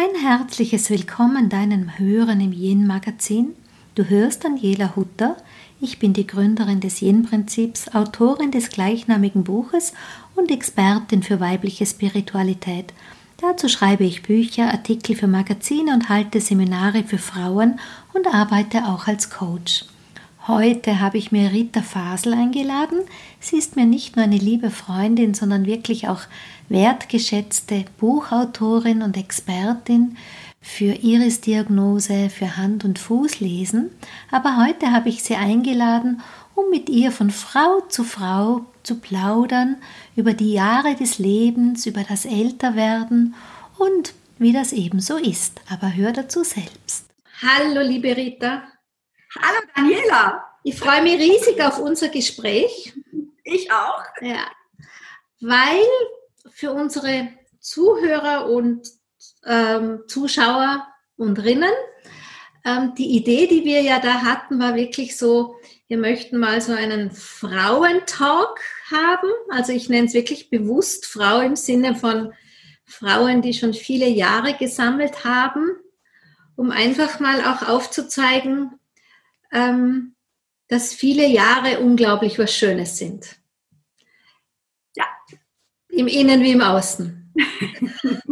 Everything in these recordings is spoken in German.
Ein herzliches Willkommen deinem Hören im Yin-Magazin. Du hörst Daniela Hutter. Ich bin die Gründerin des Yin-Prinzips, Autorin des gleichnamigen Buches und Expertin für weibliche Spiritualität. Dazu schreibe ich Bücher, Artikel für Magazine und halte Seminare für Frauen und arbeite auch als Coach. Heute habe ich mir Rita Fasel eingeladen. Sie ist mir nicht nur eine liebe Freundin, sondern wirklich auch wertgeschätzte Buchautorin und Expertin für Iris-Diagnose, für Hand- und Fußlesen. Aber heute habe ich sie eingeladen, um mit ihr von Frau zu Frau zu plaudern über die Jahre des Lebens, über das Älterwerden und wie das ebenso ist. Aber hör dazu selbst. Hallo, liebe Rita. Hallo Daniela. Ich freue mich riesig auf unser Gespräch. Ich auch. Ja, weil für unsere Zuhörer und ähm, Zuschauer und Rinnen ähm, die Idee, die wir ja da hatten, war wirklich so, wir möchten mal so einen Frauentalk haben. Also ich nenne es wirklich bewusst Frau im Sinne von Frauen, die schon viele Jahre gesammelt haben, um einfach mal auch aufzuzeigen, ähm, dass viele Jahre unglaublich was Schönes sind. Ja. Im Innen wie im Außen.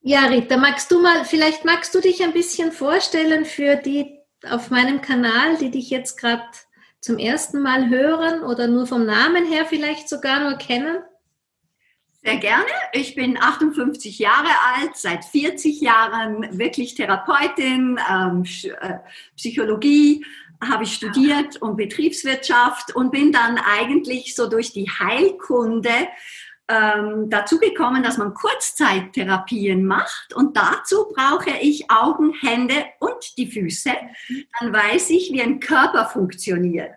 ja, Rita, magst du mal, vielleicht magst du dich ein bisschen vorstellen für die auf meinem Kanal, die dich jetzt gerade zum ersten Mal hören oder nur vom Namen her vielleicht sogar nur kennen? Sehr gerne. Ich bin 58 Jahre alt, seit 40 Jahren wirklich Therapeutin, ähm, äh, Psychologie habe ich studiert und Betriebswirtschaft und bin dann eigentlich so durch die Heilkunde ähm, dazu gekommen, dass man Kurzzeittherapien macht und dazu brauche ich Augen, Hände und die Füße. Dann weiß ich, wie ein Körper funktioniert.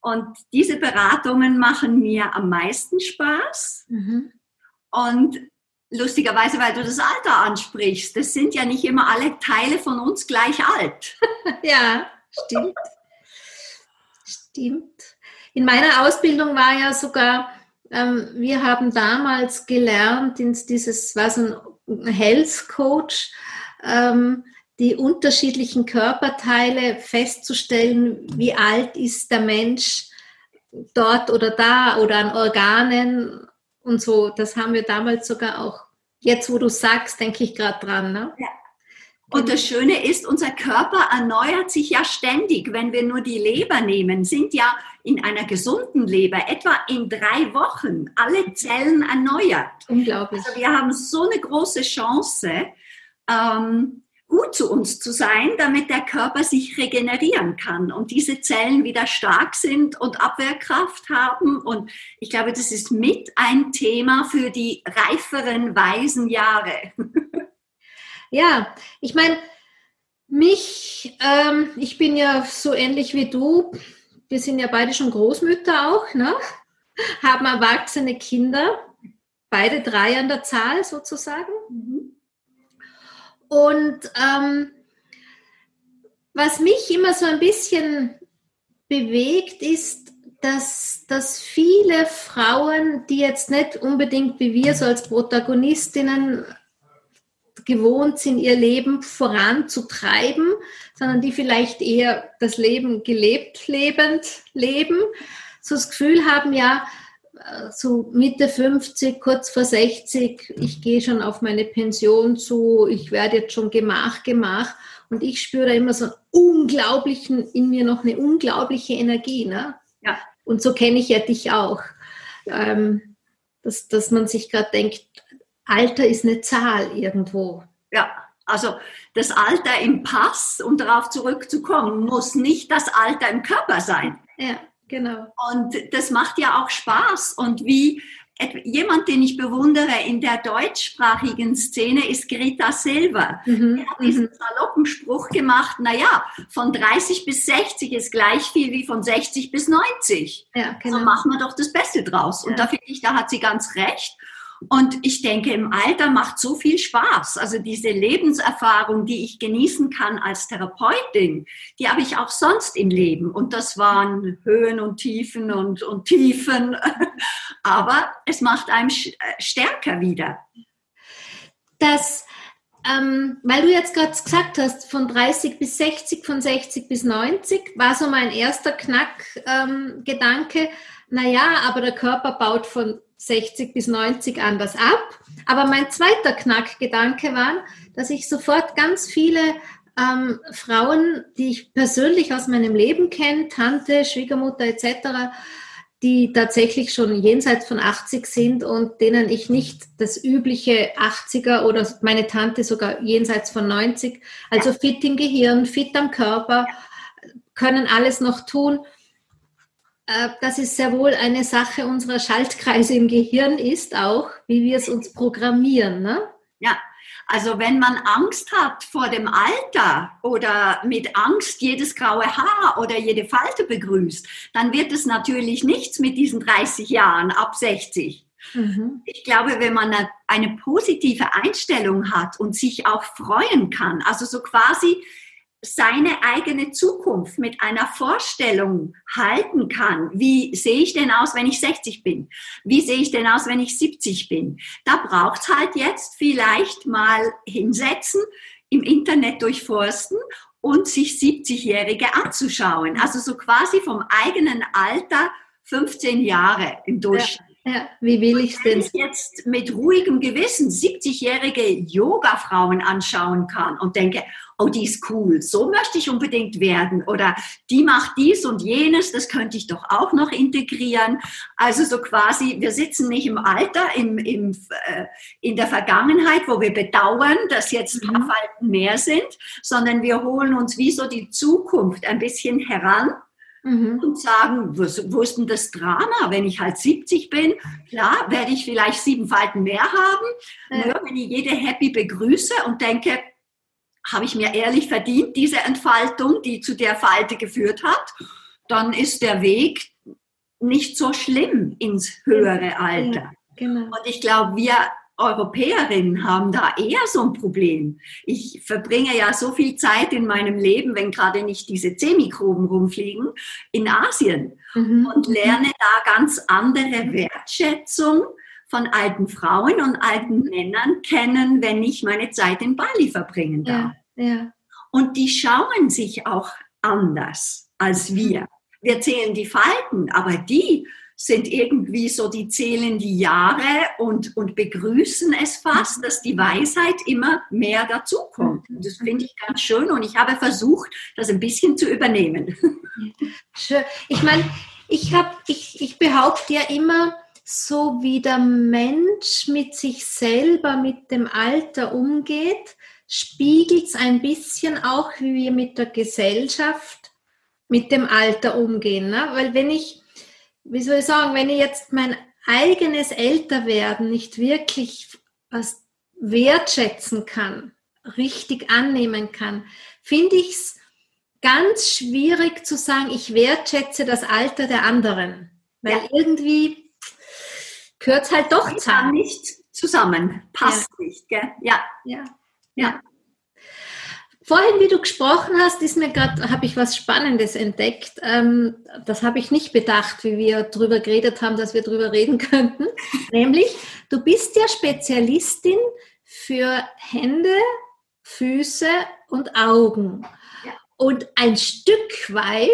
Und diese Beratungen machen mir am meisten Spaß. Mhm. Und lustigerweise, weil du das Alter ansprichst, das sind ja nicht immer alle Teile von uns gleich alt. ja, stimmt. Stimmt. In meiner Ausbildung war ja sogar, ähm, wir haben damals gelernt, dieses war so ein Health Coach, ähm, die unterschiedlichen Körperteile festzustellen, wie alt ist der Mensch dort oder da oder an Organen und so. Das haben wir damals sogar auch. Jetzt, wo du sagst, denke ich gerade dran. Ne? Ja. Und das Schöne ist, unser Körper erneuert sich ja ständig. Wenn wir nur die Leber nehmen, sind ja in einer gesunden Leber etwa in drei Wochen alle Zellen erneuert. Unglaublich. Also wir haben so eine große Chance, ähm, gut zu uns zu sein, damit der Körper sich regenerieren kann und diese Zellen wieder stark sind und Abwehrkraft haben. Und ich glaube, das ist mit ein Thema für die reiferen, weisen Jahre. Ja, ich meine, mich, ähm, ich bin ja so ähnlich wie du. Wir sind ja beide schon Großmütter auch, ne? haben erwachsene Kinder, beide drei an der Zahl sozusagen. Mhm. Und ähm, was mich immer so ein bisschen bewegt, ist, dass, dass viele Frauen, die jetzt nicht unbedingt wie wir so als Protagonistinnen gewohnt sind, ihr Leben voranzutreiben, sondern die vielleicht eher das Leben gelebt lebend leben, so das Gefühl haben, ja, so Mitte 50, kurz vor 60, ich gehe schon auf meine Pension zu, ich werde jetzt schon Gemach, Gemach. Und ich spüre da immer so einen unglaublichen, in mir noch eine unglaubliche Energie. Ne? Ja. Und so kenne ich ja dich auch. Ähm, dass, dass man sich gerade denkt, Alter ist eine Zahl irgendwo. Ja, also das Alter im Pass, um darauf zurückzukommen, muss nicht das Alter im Körper sein. Ja. Genau. Und das macht ja auch Spaß. Und wie jemand, den ich bewundere in der deutschsprachigen Szene, ist Greta Silva. Mhm. Er hat diesen mhm. saloppen Spruch gemacht, naja, von 30 bis 60 ist gleich viel wie von 60 bis 90. Ja, genau. So machen wir doch das Beste draus. Ja. Und da finde ich, da hat sie ganz recht. Und ich denke, im Alter macht so viel Spaß. Also diese Lebenserfahrung, die ich genießen kann als Therapeutin, die habe ich auch sonst im Leben. Und das waren Höhen und Tiefen und, und Tiefen. Aber es macht einem äh, stärker wieder. dass, ähm, weil du jetzt gerade gesagt hast, von 30 bis 60, von 60 bis 90, war so mein erster Knackgedanke, ähm, naja, aber der Körper baut von 60 bis 90 anders ab. Aber mein zweiter Knackgedanke war, dass ich sofort ganz viele ähm, Frauen, die ich persönlich aus meinem Leben kenne, Tante, Schwiegermutter etc., die tatsächlich schon jenseits von 80 sind und denen ich nicht das übliche 80er oder meine Tante sogar jenseits von 90, also fit im Gehirn, fit am Körper, können alles noch tun. Äh, dass es sehr wohl eine Sache unserer Schaltkreise im Gehirn ist, auch wie wir es uns programmieren. Ne? Ja, also wenn man Angst hat vor dem Alter oder mit Angst jedes graue Haar oder jede Falte begrüßt, dann wird es natürlich nichts mit diesen 30 Jahren ab 60. Mhm. Ich glaube, wenn man eine, eine positive Einstellung hat und sich auch freuen kann, also so quasi seine eigene Zukunft mit einer Vorstellung halten kann. Wie sehe ich denn aus, wenn ich 60 bin? Wie sehe ich denn aus, wenn ich 70 bin? Da braucht es halt jetzt vielleicht mal hinsetzen, im Internet durchforsten und sich 70-Jährige anzuschauen. Also so quasi vom eigenen Alter 15 Jahre im Durchschnitt. Ja, wie will ich denn? Wenn ich jetzt mit ruhigem Gewissen 70-jährige Yoga-Frauen anschauen kann und denke, oh, die ist cool, so möchte ich unbedingt werden oder die macht dies und jenes, das könnte ich doch auch noch integrieren. Also so quasi, wir sitzen nicht im Alter, im, im, äh, in der Vergangenheit, wo wir bedauern, dass jetzt ein paar mhm. Falten mehr sind, sondern wir holen uns wie so die Zukunft ein bisschen heran mhm. und sagen, wo, ist denn das Drama, wenn ich halt 70 bin? Klar, werde ich vielleicht sieben Falten mehr haben. Ja. Nur wenn ich jede happy begrüße und denke, habe ich mir ehrlich verdient, diese Entfaltung, die zu der Falte geführt hat, dann ist der Weg nicht so schlimm ins höhere Alter. Ja, genau. Und ich glaube, wir Europäerinnen haben da eher so ein Problem. Ich verbringe ja so viel Zeit in meinem Leben, wenn gerade nicht diese C-Mikroben rumfliegen, in Asien mhm. und lerne da ganz andere Wertschätzung von alten Frauen und alten Männern kennen, wenn ich meine Zeit in Bali verbringen darf. Ja, ja. Und die schauen sich auch anders als wir. Wir zählen die Falten, aber die sind irgendwie so, die zählen die Jahre und, und begrüßen es fast, dass die Weisheit immer mehr dazukommt. Das finde ich ganz schön und ich habe versucht, das ein bisschen zu übernehmen. Schön. Ich meine, ich, ich, ich behaupte ja immer, so wie der Mensch mit sich selber, mit dem Alter umgeht, spiegelt es ein bisschen auch, wie wir mit der Gesellschaft, mit dem Alter umgehen. Ne? Weil wenn ich wie soll ich sagen, wenn ich jetzt mein eigenes Älterwerden nicht wirklich was wertschätzen kann, richtig annehmen kann, finde ich es ganz schwierig zu sagen, ich wertschätze das Alter der anderen. Weil ja. irgendwie gehört es halt doch zusammen. nicht zusammen, passt ja. nicht, gell? Ja. ja. ja. Vorhin, wie du gesprochen hast, ist mir gerade, habe ich was Spannendes entdeckt. Ähm, das habe ich nicht bedacht, wie wir darüber geredet haben, dass wir darüber reden könnten. Nämlich, du bist ja Spezialistin für Hände, Füße und Augen. Ja. Und ein Stück weit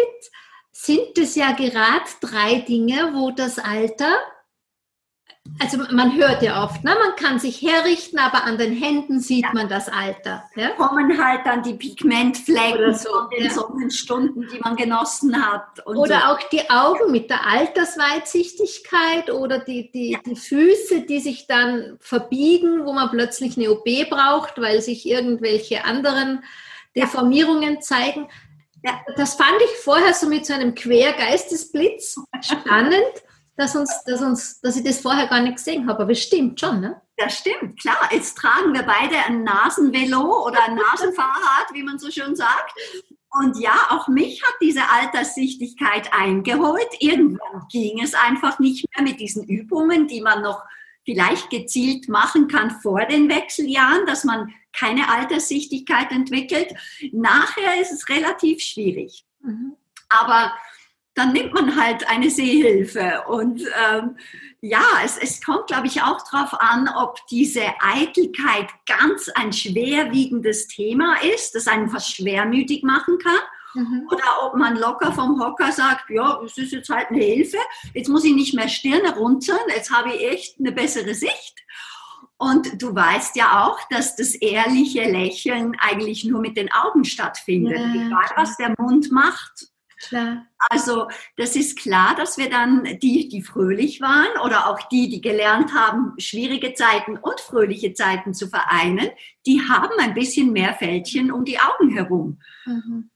sind es ja gerade drei Dinge, wo das Alter also man hört ja oft, ne? man kann sich herrichten, aber an den Händen sieht ja. man das Alter. Ja? Kommen halt dann die Pigmentflecken so, von den ja. Sonnenstunden, die man genossen hat. oder so. auch die Augen mit der Altersweitsichtigkeit oder die, die, ja. die Füße, die sich dann verbiegen, wo man plötzlich eine OP braucht, weil sich irgendwelche anderen Deformierungen zeigen. Das fand ich vorher so mit so einem Quergeistesblitz spannend dass, uns, dass, uns, dass ich das vorher gar nicht gesehen habe. Aber es stimmt schon, ne? Das stimmt, klar. Jetzt tragen wir beide ein Nasenvelo oder ein Nasenfahrrad, wie man so schön sagt. Und ja, auch mich hat diese Alterssichtigkeit eingeholt. Irgendwann ging es einfach nicht mehr mit diesen Übungen, die man noch vielleicht gezielt machen kann vor den Wechseljahren, dass man keine Alterssichtigkeit entwickelt. Nachher ist es relativ schwierig. Mhm. Aber dann nimmt man halt eine Sehhilfe. Und ähm, ja, es, es kommt, glaube ich, auch darauf an, ob diese Eitelkeit ganz ein schwerwiegendes Thema ist, das einen fast schwermütig machen kann. Mhm. Oder ob man locker vom Hocker sagt, ja, es ist jetzt halt eine Hilfe, jetzt muss ich nicht mehr Stirne runzeln, jetzt habe ich echt eine bessere Sicht. Und du weißt ja auch, dass das ehrliche Lächeln eigentlich nur mit den Augen stattfindet, ja, egal was der Mund macht. Klar. Also das ist klar, dass wir dann die, die fröhlich waren oder auch die, die gelernt haben, schwierige Zeiten und fröhliche Zeiten zu vereinen, die haben ein bisschen mehr Fältchen um die Augen herum. Mhm.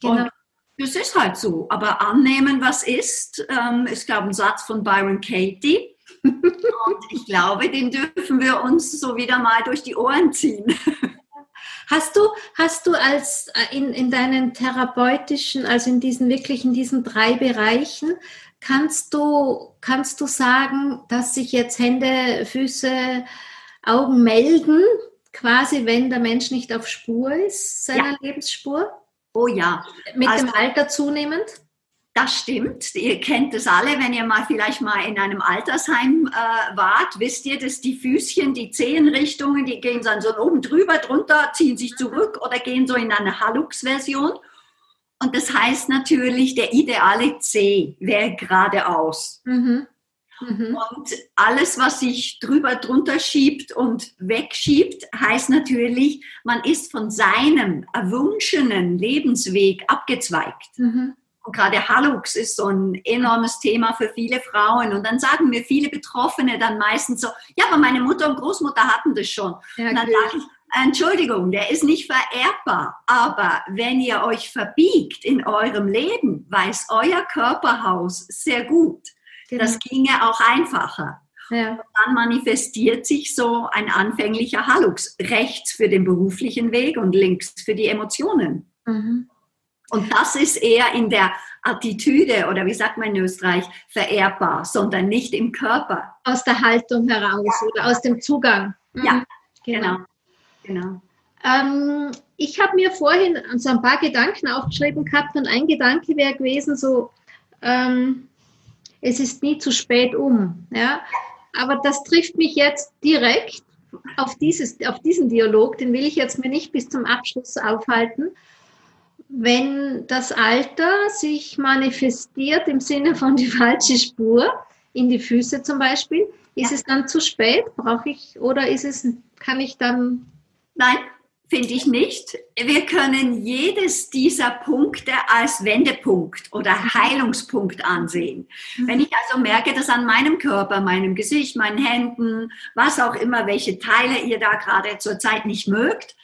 Genau. Und das ist halt so. Aber annehmen, was ist, ähm, ist, glaube ein Satz von Byron Katie. Und ich glaube, den dürfen wir uns so wieder mal durch die Ohren ziehen. Hast du, hast du als äh, in, in deinen therapeutischen, also in diesen wirklich in diesen drei Bereichen, kannst du, kannst du sagen, dass sich jetzt Hände, Füße, Augen melden, quasi wenn der Mensch nicht auf Spur ist, seiner ja. Lebensspur? Oh ja. Mit also, dem Alter zunehmend? Das stimmt. Ihr kennt es alle, wenn ihr mal vielleicht mal in einem Altersheim äh, wart, wisst ihr, dass die Füßchen, die Zehenrichtungen, die gehen dann so oben drüber, drunter, ziehen sich zurück oder gehen so in eine Hallux-Version. Und das heißt natürlich, der ideale C wäre geradeaus. Mhm. Mhm. Und alles, was sich drüber, drunter schiebt und wegschiebt, heißt natürlich, man ist von seinem erwünschenen Lebensweg abgezweigt. Mhm. Und gerade Hallux ist so ein enormes Thema für viele Frauen. Und dann sagen mir viele Betroffene dann meistens so, ja, aber meine Mutter und Großmutter hatten das schon. Ja, und dann sage ich, Entschuldigung, der ist nicht vererbbar. Aber wenn ihr euch verbiegt in eurem Leben, weiß euer Körperhaus sehr gut, Genau. Das ginge auch einfacher. Ja. Und dann manifestiert sich so ein anfänglicher Hallux. Rechts für den beruflichen Weg und links für die Emotionen. Mhm. Und das ist eher in der Attitüde oder wie sagt man in Österreich, vererbbar, sondern nicht im Körper. Aus der Haltung heraus ja. oder aus dem Zugang. Mhm. Ja, genau. genau. Ähm, ich habe mir vorhin so ein paar Gedanken aufgeschrieben gehabt und ein Gedanke wäre gewesen, so, ähm, es ist nie zu spät um. Ja? Aber das trifft mich jetzt direkt auf, dieses, auf diesen Dialog, den will ich jetzt mir nicht bis zum Abschluss aufhalten. Wenn das Alter sich manifestiert im Sinne von die falsche Spur, in die Füße zum Beispiel, ist ja. es dann zu spät? Brauche ich oder ist es, kann ich dann? Nein, finde ich nicht. Wir können jedes dieser Punkte als Wendepunkt oder Heilungspunkt ansehen. Mhm. Wenn ich also merke, dass an meinem Körper, meinem Gesicht, meinen Händen, was auch immer, welche Teile ihr da gerade zurzeit nicht mögt,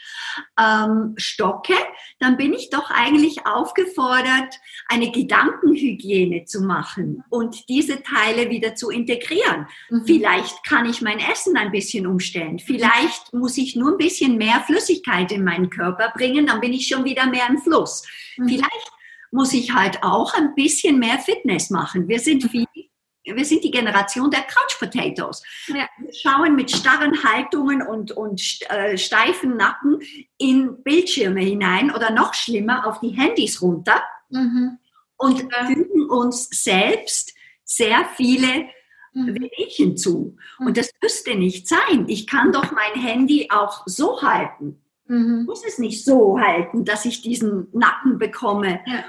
ähm, stocke, dann bin ich doch eigentlich aufgefordert, eine Gedankenhygiene zu machen und diese Teile wieder zu integrieren. Mhm. Vielleicht kann ich mein Essen ein bisschen umstellen. Vielleicht muss ich nur ein bisschen mehr Flüssigkeit in meinen Körper bringen, dann bin ich schon wieder mehr im Fluss. Mhm. Vielleicht muss ich halt auch ein bisschen mehr Fitness machen. Wir sind viel wir sind die Generation der Couch Potatoes. Ja. Wir schauen mit starren Haltungen und, und äh, steifen Nacken in Bildschirme hinein oder noch schlimmer auf die Handys runter mhm. und ja. fügen uns selbst sehr viele mhm. Wehwehchen zu. Mhm. Und das müsste nicht sein. Ich kann doch mein Handy auch so halten. Mhm. muss es nicht so halten, dass ich diesen Nacken bekomme. Ja.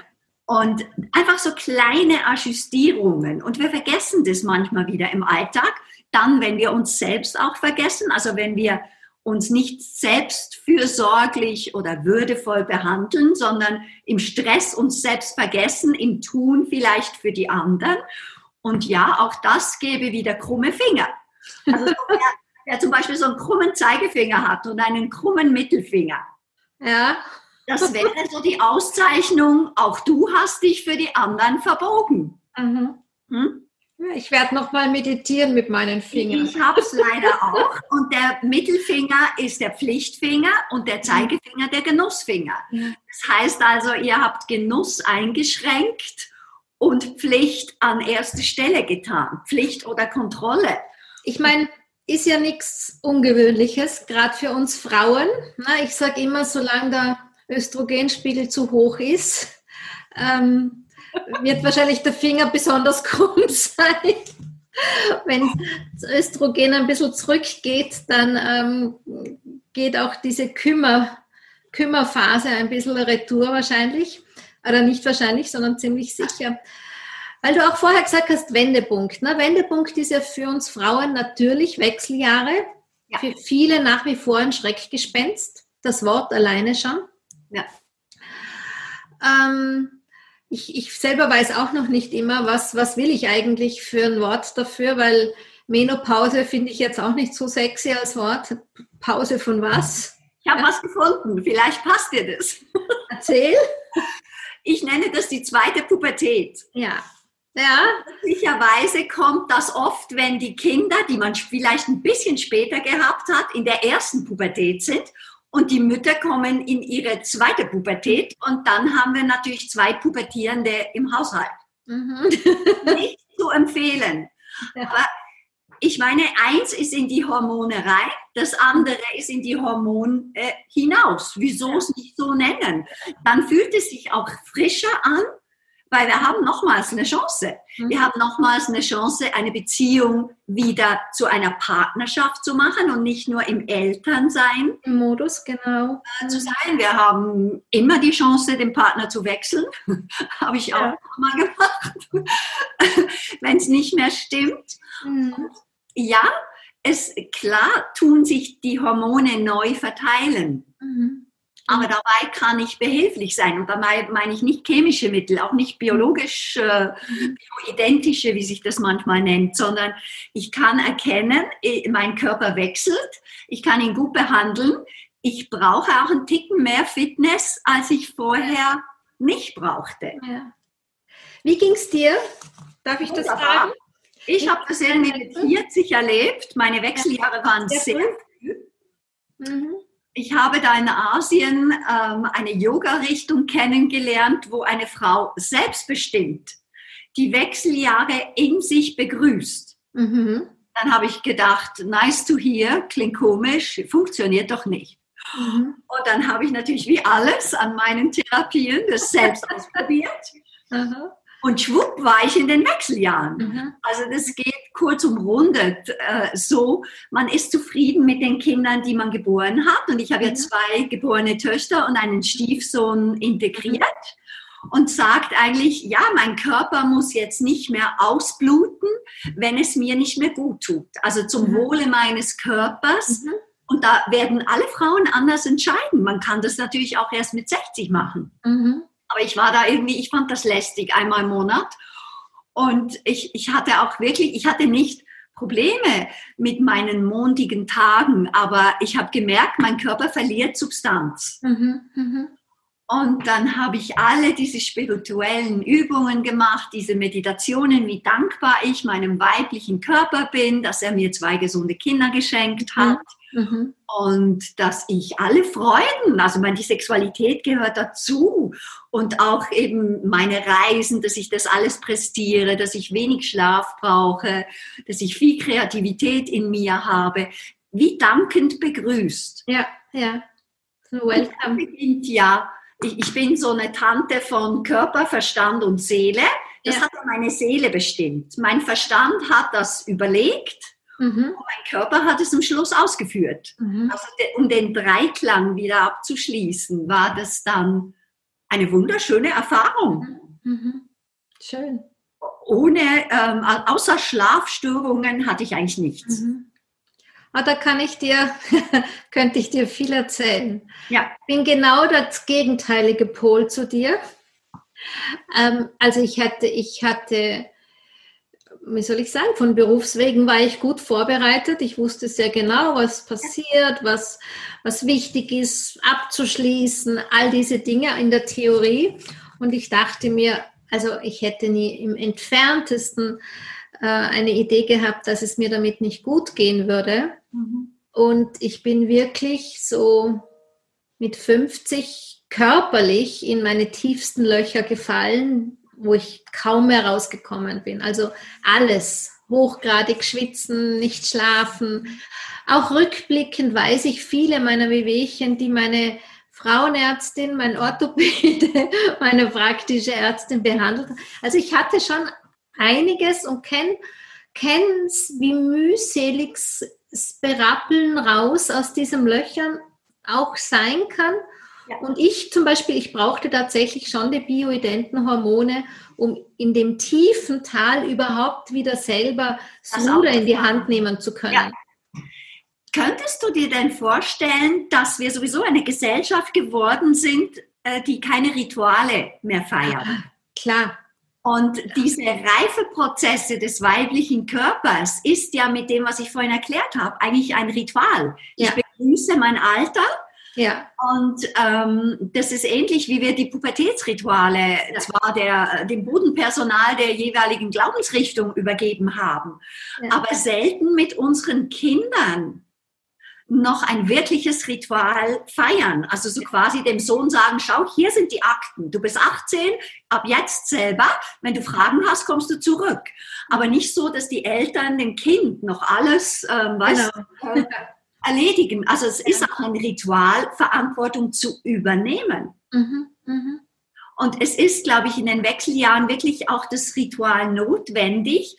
Und einfach so kleine Ajustierungen. Und wir vergessen das manchmal wieder im Alltag. Dann, wenn wir uns selbst auch vergessen, also wenn wir uns nicht selbst fürsorglich oder würdevoll behandeln, sondern im Stress uns selbst vergessen, im Tun vielleicht für die anderen. Und ja, auch das gebe wieder krumme Finger. Also wer zum Beispiel so einen krummen Zeigefinger hat und einen krummen Mittelfinger. Ja. Das wäre so die Auszeichnung, auch du hast dich für die anderen verbogen. Mhm. Hm? Ich werde noch mal meditieren mit meinen Fingern. Ich habe es leider auch. Und der Mittelfinger ist der Pflichtfinger und der Zeigefinger der Genussfinger. Das heißt also, ihr habt Genuss eingeschränkt und Pflicht an erste Stelle getan. Pflicht oder Kontrolle. Ich meine, ist ja nichts Ungewöhnliches, gerade für uns Frauen. Ich sage immer, solange der Östrogenspiegel zu hoch ist, ähm, wird wahrscheinlich der Finger besonders krumm sein. Wenn das Östrogen ein bisschen zurückgeht, dann ähm, geht auch diese Kümmer, Kümmerphase ein bisschen retour wahrscheinlich. Oder nicht wahrscheinlich, sondern ziemlich sicher. Weil du auch vorher gesagt hast, Wendepunkt. Ne? Wendepunkt ist ja für uns Frauen natürlich Wechseljahre. Ja. Für viele nach wie vor ein Schreckgespenst. Das Wort alleine schon. Ja. Ähm, ich, ich selber weiß auch noch nicht immer, was, was will ich eigentlich für ein Wort dafür, weil Menopause finde ich jetzt auch nicht so sexy als Wort. Pause von was? Ich habe ja. was gefunden. Vielleicht passt dir das. Erzähl. Ich nenne das die zweite Pubertät. Ja. Ja. Möglicherweise kommt das oft, wenn die Kinder, die man vielleicht ein bisschen später gehabt hat, in der ersten Pubertät sind und die Mütter kommen in ihre zweite Pubertät und dann haben wir natürlich zwei Pubertierende im Haushalt. Mhm. Nicht zu empfehlen. Aber ich meine, eins ist in die Hormone rein, das andere ist in die Hormone äh, hinaus. Wieso es nicht so nennen? Dann fühlt es sich auch frischer an weil wir haben nochmals eine Chance. Mhm. Wir haben nochmals eine Chance, eine Beziehung wieder zu einer Partnerschaft zu machen und nicht nur im Elternsein. Im Modus, genau. Äh, zu sein. Wir haben immer die Chance, den Partner zu wechseln. Habe ich auch ja. mal gemacht, wenn es nicht mehr stimmt. Mhm. Ja, es klar tun sich die Hormone neu verteilen. Mhm. Aber mhm. dabei kann ich behilflich sein. Und dabei meine ich nicht chemische Mittel, auch nicht biologisch, äh, mhm. bioidentische, wie sich das manchmal nennt, sondern ich kann erkennen, äh, mein Körper wechselt, ich kann ihn gut behandeln. Ich brauche auch einen Ticken mehr Fitness, als ich vorher nicht brauchte. Ja. Wie ging es dir? Darf ich das fragen? Ich habe das irgendwie mit 40 erlebt. Meine Wechseljahre waren sehr, sehr früh. Mhm. Ich habe da in Asien ähm, eine Yoga-Richtung kennengelernt, wo eine Frau selbstbestimmt die Wechseljahre in sich begrüßt. Mhm. Dann habe ich gedacht, nice to hear, klingt komisch, funktioniert doch nicht. Mhm. Und dann habe ich natürlich wie alles an meinen Therapien das selbst ausprobiert. Mhm. Und schwupp war ich in den Wechseljahren. Mhm. Also das geht kurz umrundet äh, so, man ist zufrieden mit den Kindern, die man geboren hat. Und ich habe ja mhm. zwei geborene Töchter und einen Stiefsohn integriert und sagt eigentlich, ja, mein Körper muss jetzt nicht mehr ausbluten, wenn es mir nicht mehr gut tut. Also zum mhm. Wohle meines Körpers. Mhm. Und da werden alle Frauen anders entscheiden. Man kann das natürlich auch erst mit 60 machen. Mhm. Aber ich war da irgendwie, ich fand das lästig, einmal im Monat. Und ich, ich hatte auch wirklich, ich hatte nicht Probleme mit meinen mondigen Tagen, aber ich habe gemerkt, mein Körper verliert Substanz. Mhm, mh. Und dann habe ich alle diese spirituellen Übungen gemacht, diese Meditationen, wie dankbar ich meinem weiblichen Körper bin, dass er mir zwei gesunde Kinder geschenkt mhm. hat. Mhm. Und dass ich alle Freuden, also meine, die Sexualität gehört dazu und auch eben meine Reisen, dass ich das alles prestiere, dass ich wenig Schlaf brauche, dass ich viel Kreativität in mir habe, wie dankend begrüßt. Ja, ja. So welcome. Beginnt ja, ich, ich, bin so eine Tante von Körper, Verstand und Seele. Das ja. hat meine Seele bestimmt. Mein Verstand hat das überlegt Mhm. Und mein Körper hat es am Schluss ausgeführt. Mhm. Also um den Dreiklang wieder abzuschließen, war das dann eine wunderschöne Erfahrung. Mhm. Schön. Ohne, ähm, außer Schlafstörungen hatte ich eigentlich nichts. Mhm. Ah, da kann ich dir, könnte ich dir viel erzählen. Ja. Ich bin genau das gegenteilige Pol zu dir. Ähm, also ich hatte, ich hatte wie soll ich sagen, von Berufswegen war ich gut vorbereitet. Ich wusste sehr genau, was passiert, was, was wichtig ist, abzuschließen, all diese Dinge in der Theorie. Und ich dachte mir, also ich hätte nie im entferntesten äh, eine Idee gehabt, dass es mir damit nicht gut gehen würde. Mhm. Und ich bin wirklich so mit 50 körperlich in meine tiefsten Löcher gefallen, wo ich kaum mehr rausgekommen bin. Also alles, hochgradig schwitzen, nicht schlafen. Auch rückblickend weiß ich viele meiner Wehwehchen, die meine Frauenärztin, mein Orthopäde, meine praktische Ärztin behandelt. Also ich hatte schon einiges und kenne kenn's, wie mühselig das Berappeln raus aus diesen Löchern auch sein kann. Ja. Und ich zum Beispiel, ich brauchte tatsächlich schon die bioidenten Hormone, um in dem tiefen Tal überhaupt wieder selber das Ruder in die Hand nehmen zu können. Ja. Könntest du dir denn vorstellen, dass wir sowieso eine Gesellschaft geworden sind, äh, die keine Rituale mehr feiert? Klar. Und diese Reifeprozesse des weiblichen Körpers ist ja mit dem, was ich vorhin erklärt habe, eigentlich ein Ritual. Ja. Ich begrüße mein Alter. Ja. Und ähm, das ist ähnlich, wie wir die Pubertätsrituale ja. zwar der, dem Bodenpersonal der jeweiligen Glaubensrichtung übergeben haben, ja. aber selten mit unseren Kindern noch ein wirkliches Ritual feiern. Also so quasi dem Sohn sagen, schau, hier sind die Akten. Du bist 18, ab jetzt selber. Wenn du Fragen hast, kommst du zurück. Aber nicht so, dass die Eltern dem Kind noch alles, ähm, weißt, genau. erledigen. Also es ist auch ein Ritual, Verantwortung zu übernehmen. Mhm, mh. Und es ist, glaube ich, in den Wechseljahren wirklich auch das Ritual notwendig,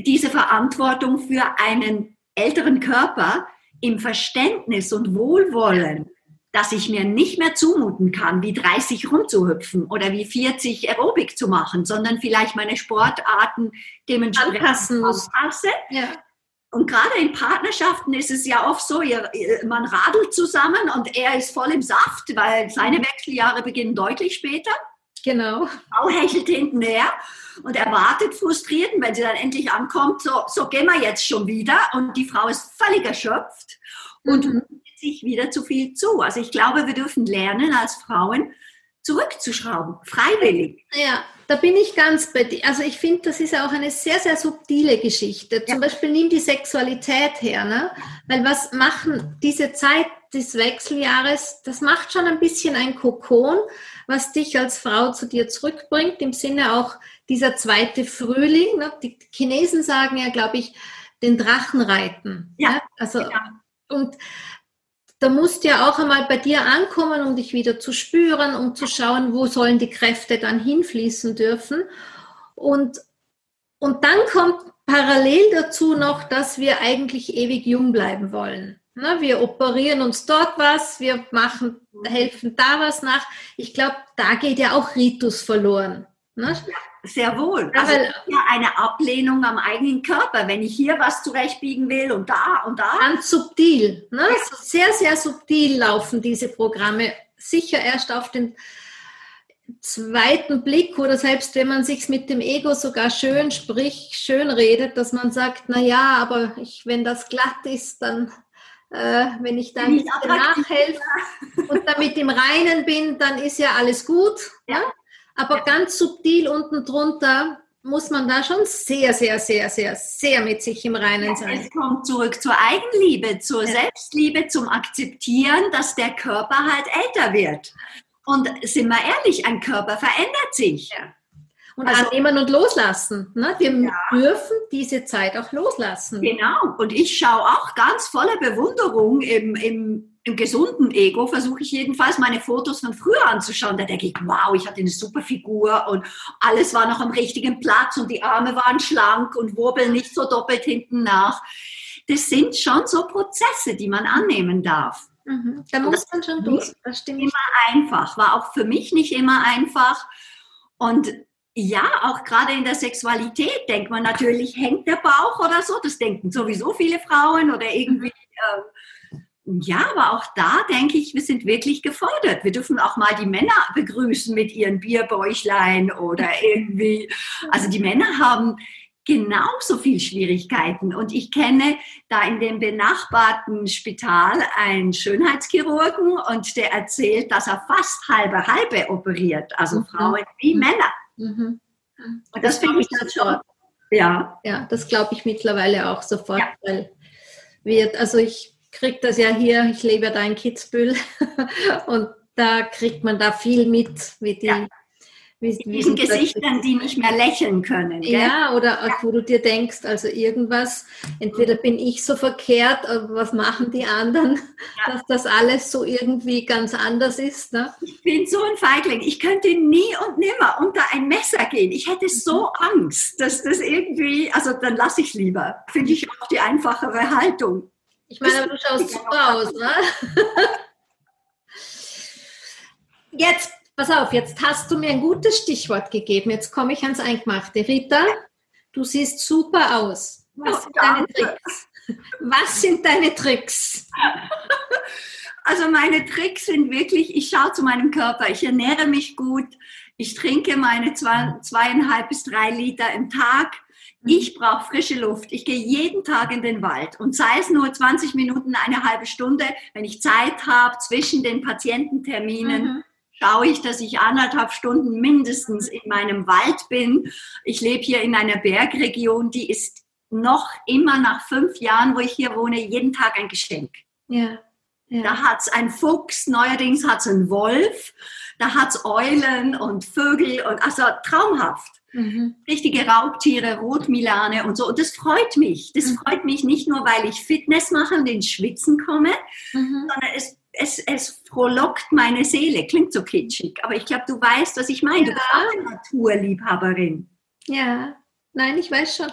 diese Verantwortung für einen älteren Körper im Verständnis und Wohlwollen, dass ich mir nicht mehr zumuten kann, wie 30 rumzuhüpfen oder wie 40 Aerobik zu machen, sondern vielleicht meine Sportarten dementsprechend anpassen muss. Ja. Und gerade in Partnerschaften ist es ja oft so, man radelt zusammen und er ist voll im Saft, weil seine Wechseljahre beginnen deutlich später. Genau. Frau hechelt hintenher und erwartet frustriert, und wenn sie dann endlich ankommt, so, so gehen wir jetzt schon wieder. Und die Frau ist völlig erschöpft und mhm. sich wieder zu viel zu. Also ich glaube, wir dürfen lernen, als Frauen zurückzuschrauben, freiwillig. Ja, da bin ich ganz bei dir. Also ich finde, das ist auch eine sehr, sehr subtile Geschichte. Zum ja. Beispiel nimm die Sexualität her, ne? Weil was machen diese Zeit des Wechseljahres, das macht schon ein bisschen ein Kokon, was dich als Frau zu dir zurückbringt, im Sinne auch dieser zweite Frühling. Ne? Die Chinesen sagen ja, glaube ich, den Drachen reiten. Ja. Ne? Also, ja. und da musst du ja auch einmal bei dir ankommen, um dich wieder zu spüren, um zu schauen, wo sollen die Kräfte dann hinfließen dürfen. Und, und dann kommt parallel dazu noch, dass wir eigentlich ewig jung bleiben wollen. Na, wir operieren uns dort was, wir machen, helfen da was nach. Ich glaube, da geht ja auch Ritus verloren. Ne? Sehr wohl. Also ja eine Ablehnung am eigenen Körper, wenn ich hier was zurechtbiegen will und da und da. Ganz subtil. Ne? Ja. Also sehr, sehr subtil laufen diese Programme. Sicher erst auf den zweiten Blick oder selbst wenn man sich mit dem Ego sogar schön spricht, schön redet, dass man sagt, na ja, aber ich, wenn das glatt ist, dann äh, wenn ich dann nachhelfe und damit im Reinen bin, dann ist ja alles gut. Ja. Aber ja. ganz subtil unten drunter muss man da schon sehr, sehr, sehr, sehr, sehr mit sich im Reinen ja, sein. Es kommt zurück zur Eigenliebe, zur ja. Selbstliebe, zum Akzeptieren, dass der Körper halt älter wird. Und sind wir ehrlich, ein Körper verändert sich. Ja. Und also, annehmen und loslassen. Ne? Wir ja. dürfen diese Zeit auch loslassen. Genau. Und ich schaue auch ganz voller Bewunderung im, im, im gesunden Ego, versuche ich jedenfalls meine Fotos von früher anzuschauen. Da denke ich, wow, ich hatte eine super Figur und alles war noch am richtigen Platz und die Arme waren schlank und wurbeln nicht so doppelt hinten nach. Das sind schon so Prozesse, die man annehmen darf. Mhm. Da muss man schon durch. Das stimmt. Immer einfach, war auch für mich nicht immer einfach. Und ja, auch gerade in der Sexualität denkt man natürlich, hängt der Bauch oder so. Das denken sowieso viele Frauen oder irgendwie. Äh, ja, aber auch da denke ich, wir sind wirklich gefordert. Wir dürfen auch mal die Männer begrüßen mit ihren Bierbäuchlein oder irgendwie. Also die Männer haben genauso viel Schwierigkeiten. Und ich kenne da in dem benachbarten Spital einen Schönheitschirurgen und der erzählt, dass er fast halbe halbe operiert, also mhm. Frauen wie Männer. Mhm. Und das, das finde ich dann schon. Ja. Ja, das glaube ich mittlerweile auch sofort, ja. weil wird, also ich kriege das ja hier, ich lebe ja da in Kitzbühel und da kriegt man da viel mit, wie die, ja. wie, wie diesen Gesichtern, die nicht mehr lächeln können. Gell? Ja, oder ja. wo du dir denkst, also irgendwas, entweder bin ich so verkehrt, was machen die anderen, ja. dass das alles so irgendwie ganz anders ist. Ne? Ich bin so ein Feigling. Ich könnte nie und nimmer unter ein Messer gehen. Ich hätte so. Angst, dass das irgendwie, also dann lasse ich lieber. Finde ich auch die einfachere Haltung. Ich meine, aber du schaust super aus, ne? Jetzt Pass auf, jetzt hast du mir ein gutes Stichwort gegeben. Jetzt komme ich ans Eingemachte. Rita, du siehst super aus. Was sind deine Tricks? Was sind deine Tricks? Also meine Tricks sind wirklich, ich schaue zu meinem Körper, ich ernähre mich gut, ich trinke meine zwei, zweieinhalb bis drei Liter im Tag. Ich brauche frische Luft. Ich gehe jeden Tag in den Wald und sei es nur 20 Minuten, eine halbe Stunde, wenn ich Zeit habe zwischen den Patiententerminen. Mhm schaue ich, dass ich anderthalb Stunden mindestens in meinem Wald bin. Ich lebe hier in einer Bergregion, die ist noch immer nach fünf Jahren, wo ich hier wohne, jeden Tag ein Geschenk. Ja. ja. Da hat es einen Fuchs, neuerdings hat es einen Wolf, da hat es Eulen und Vögel und also traumhaft. Mhm. Richtige Raubtiere, Rotmilane und so. Und das freut mich. Das mhm. freut mich nicht nur, weil ich Fitness mache und ins Schwitzen komme, mhm. sondern es es, es frohlockt meine Seele. Klingt so kitschig, aber ich glaube, du weißt, was ich meine. Ja. Du bist auch eine Naturliebhaberin. Ja, nein, ich weiß schon.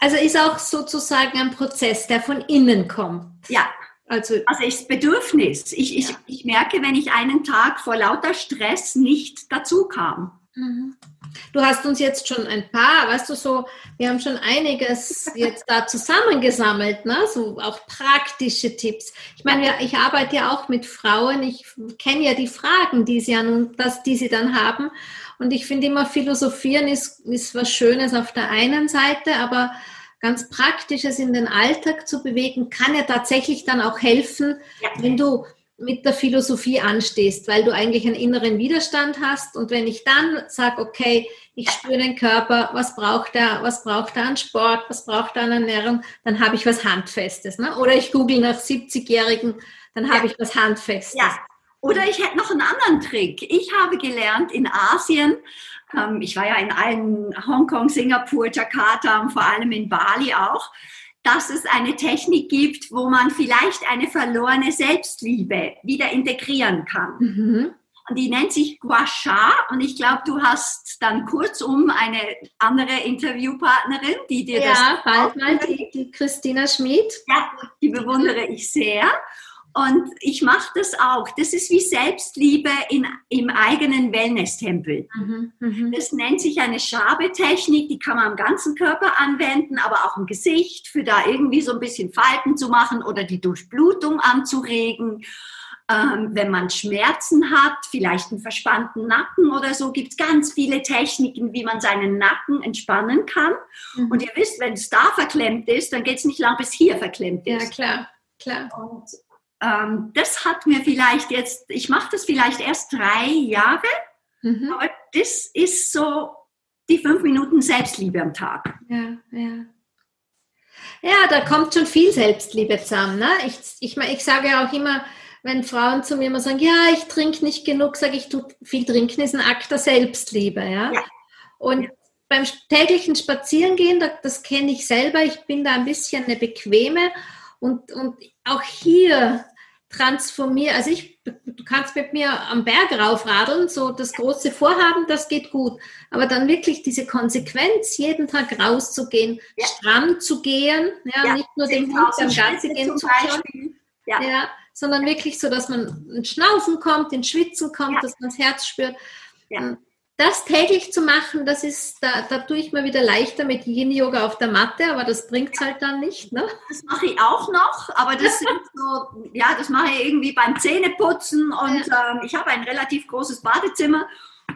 Also ist auch sozusagen ein Prozess, der von innen kommt. Ja. Also, also ist Bedürfnis. Ich, ich, ich merke, wenn ich einen Tag vor lauter Stress nicht dazu kam. Mhm. Du hast uns jetzt schon ein paar, weißt du, so, wir haben schon einiges jetzt da zusammengesammelt, ne? so auch praktische Tipps. Ich meine, ich arbeite ja auch mit Frauen, ich kenne ja die Fragen, die sie, an, das, die sie dann haben. Und ich finde immer, philosophieren ist, ist was Schönes auf der einen Seite, aber ganz Praktisches in den Alltag zu bewegen, kann ja tatsächlich dann auch helfen, ja. wenn du mit der Philosophie anstehst, weil du eigentlich einen inneren Widerstand hast. Und wenn ich dann sage, okay, ich spüre den Körper, was braucht er, was braucht er an Sport, was braucht er an Ernährung, dann habe ich was Handfestes. Ne? Oder ich google nach 70-Jährigen, dann habe ja. ich was Handfestes. Ja. Oder ich hätte noch einen anderen Trick. Ich habe gelernt in Asien, ähm, ich war ja in allen Hongkong, Singapur, Jakarta und vor allem in Bali auch, dass es eine Technik gibt, wo man vielleicht eine verlorene Selbstliebe wieder integrieren kann. Mhm. Und die nennt sich Gua Sha und ich glaube, du hast dann kurzum eine andere Interviewpartnerin, die dir ja, das... Ja, bald mal, die, die Christina Schmid. Ja, die bewundere ich sehr. Und ich mache das auch. Das ist wie Selbstliebe in, im eigenen Wellness-Tempel. Mhm, mh. Das nennt sich eine Schabetechnik, die kann man am ganzen Körper anwenden, aber auch im Gesicht, für da irgendwie so ein bisschen Falten zu machen oder die Durchblutung anzuregen. Ähm, wenn man Schmerzen hat, vielleicht einen verspannten Nacken oder so, gibt es ganz viele Techniken, wie man seinen Nacken entspannen kann. Mhm. Und ihr wisst, wenn es da verklemmt ist, dann geht es nicht lang, bis hier verklemmt ist. Ja, klar, klar. Und ähm, das hat mir vielleicht jetzt, ich mache das vielleicht erst drei Jahre, mhm. aber das ist so die fünf Minuten Selbstliebe am Tag. Ja, ja. Ja, da kommt schon viel Selbstliebe zusammen. Ne? Ich, ich, ich sage ja auch immer, wenn Frauen zu mir immer sagen, ja, ich trinke nicht genug, sage ich, du, viel trinken ist ein Akt der Selbstliebe. Ja? ja. Und ja. beim täglichen Spazierengehen, das, das kenne ich selber, ich bin da ein bisschen eine bequeme und, und auch hier transformiere, also ich, du kannst mit mir am Berg raufradeln, so das große Vorhaben, das geht gut. Aber dann wirklich diese Konsequenz, jeden Tag rauszugehen, ja. stramm zu gehen, ja, ja. nicht nur den Hund am Ganze gehen zu können, ja. ja. sondern wirklich so, dass man ins Schnaufen kommt, ins Schwitzen kommt, dass man das Herz spürt. Das täglich zu machen, das ist, da, da tue ich mir wieder leichter mit Yin-Yoga auf der Matte, aber das bringt es halt dann nicht. Ne? Das mache ich auch noch, aber das sind so, ja, das mache ich irgendwie beim Zähneputzen und ja. ähm, ich habe ein relativ großes Badezimmer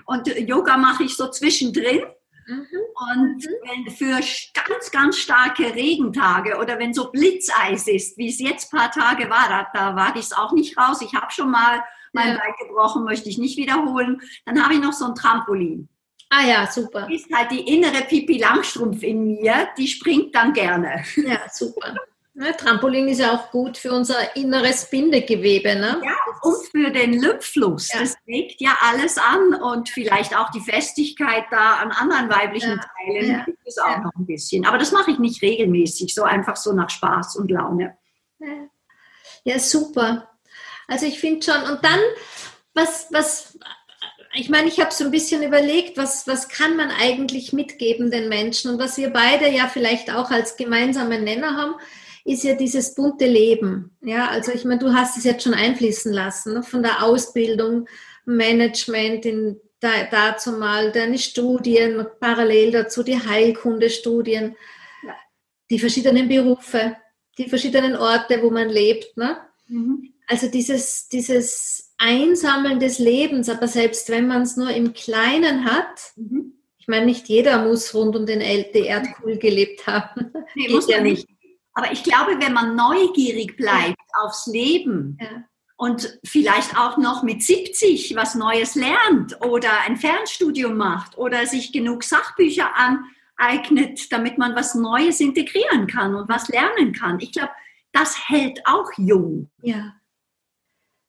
und Yoga mache ich so zwischendrin. Mhm. Und mhm. für ganz, ganz starke Regentage oder wenn so Blitzeis ist, wie es jetzt ein paar Tage war, da, da wage ich es auch nicht raus. Ich habe schon mal mein. Bein gebrochen, möchte ich nicht wiederholen. Dann habe ich noch so ein Trampolin. Ah ja, super. Ist halt die innere Pipi Langstrumpf in mir, die springt dann gerne. Ja, super. Ja, Trampolin ist ja auch gut für unser inneres Bindegewebe. Ne? Ja, und für den Lymphfluss. Ja. Das regt ja alles an und vielleicht auch die Festigkeit da an anderen weiblichen ja. Teilen gibt es auch noch ein bisschen. Aber das mache ich nicht regelmäßig, so einfach so nach Spaß und Laune. Ja, super. Also ich finde schon, und dann, was, was, ich meine, ich habe so ein bisschen überlegt, was, was kann man eigentlich mitgeben den Menschen und was wir beide ja vielleicht auch als gemeinsamen Nenner haben, ist ja dieses bunte Leben. Ja, also ich meine, du hast es jetzt schon einfließen lassen, ne? von der Ausbildung, Management, in da, dazu mal deine Studien, parallel dazu die Heilkundestudien, die verschiedenen Berufe, die verschiedenen Orte, wo man lebt. Ne? Mhm. Also dieses, dieses Einsammeln des Lebens, aber selbst wenn man es nur im Kleinen hat, mhm. ich meine, nicht jeder muss rund um den die Erdkugel gelebt haben. Nee, muss ja nicht. Aber ich glaube, wenn man neugierig bleibt ja. aufs Leben ja. und vielleicht auch noch mit 70 was Neues lernt oder ein Fernstudium macht oder sich genug Sachbücher aneignet, damit man was Neues integrieren kann und was lernen kann. Ich glaube, das hält auch jung. Ja.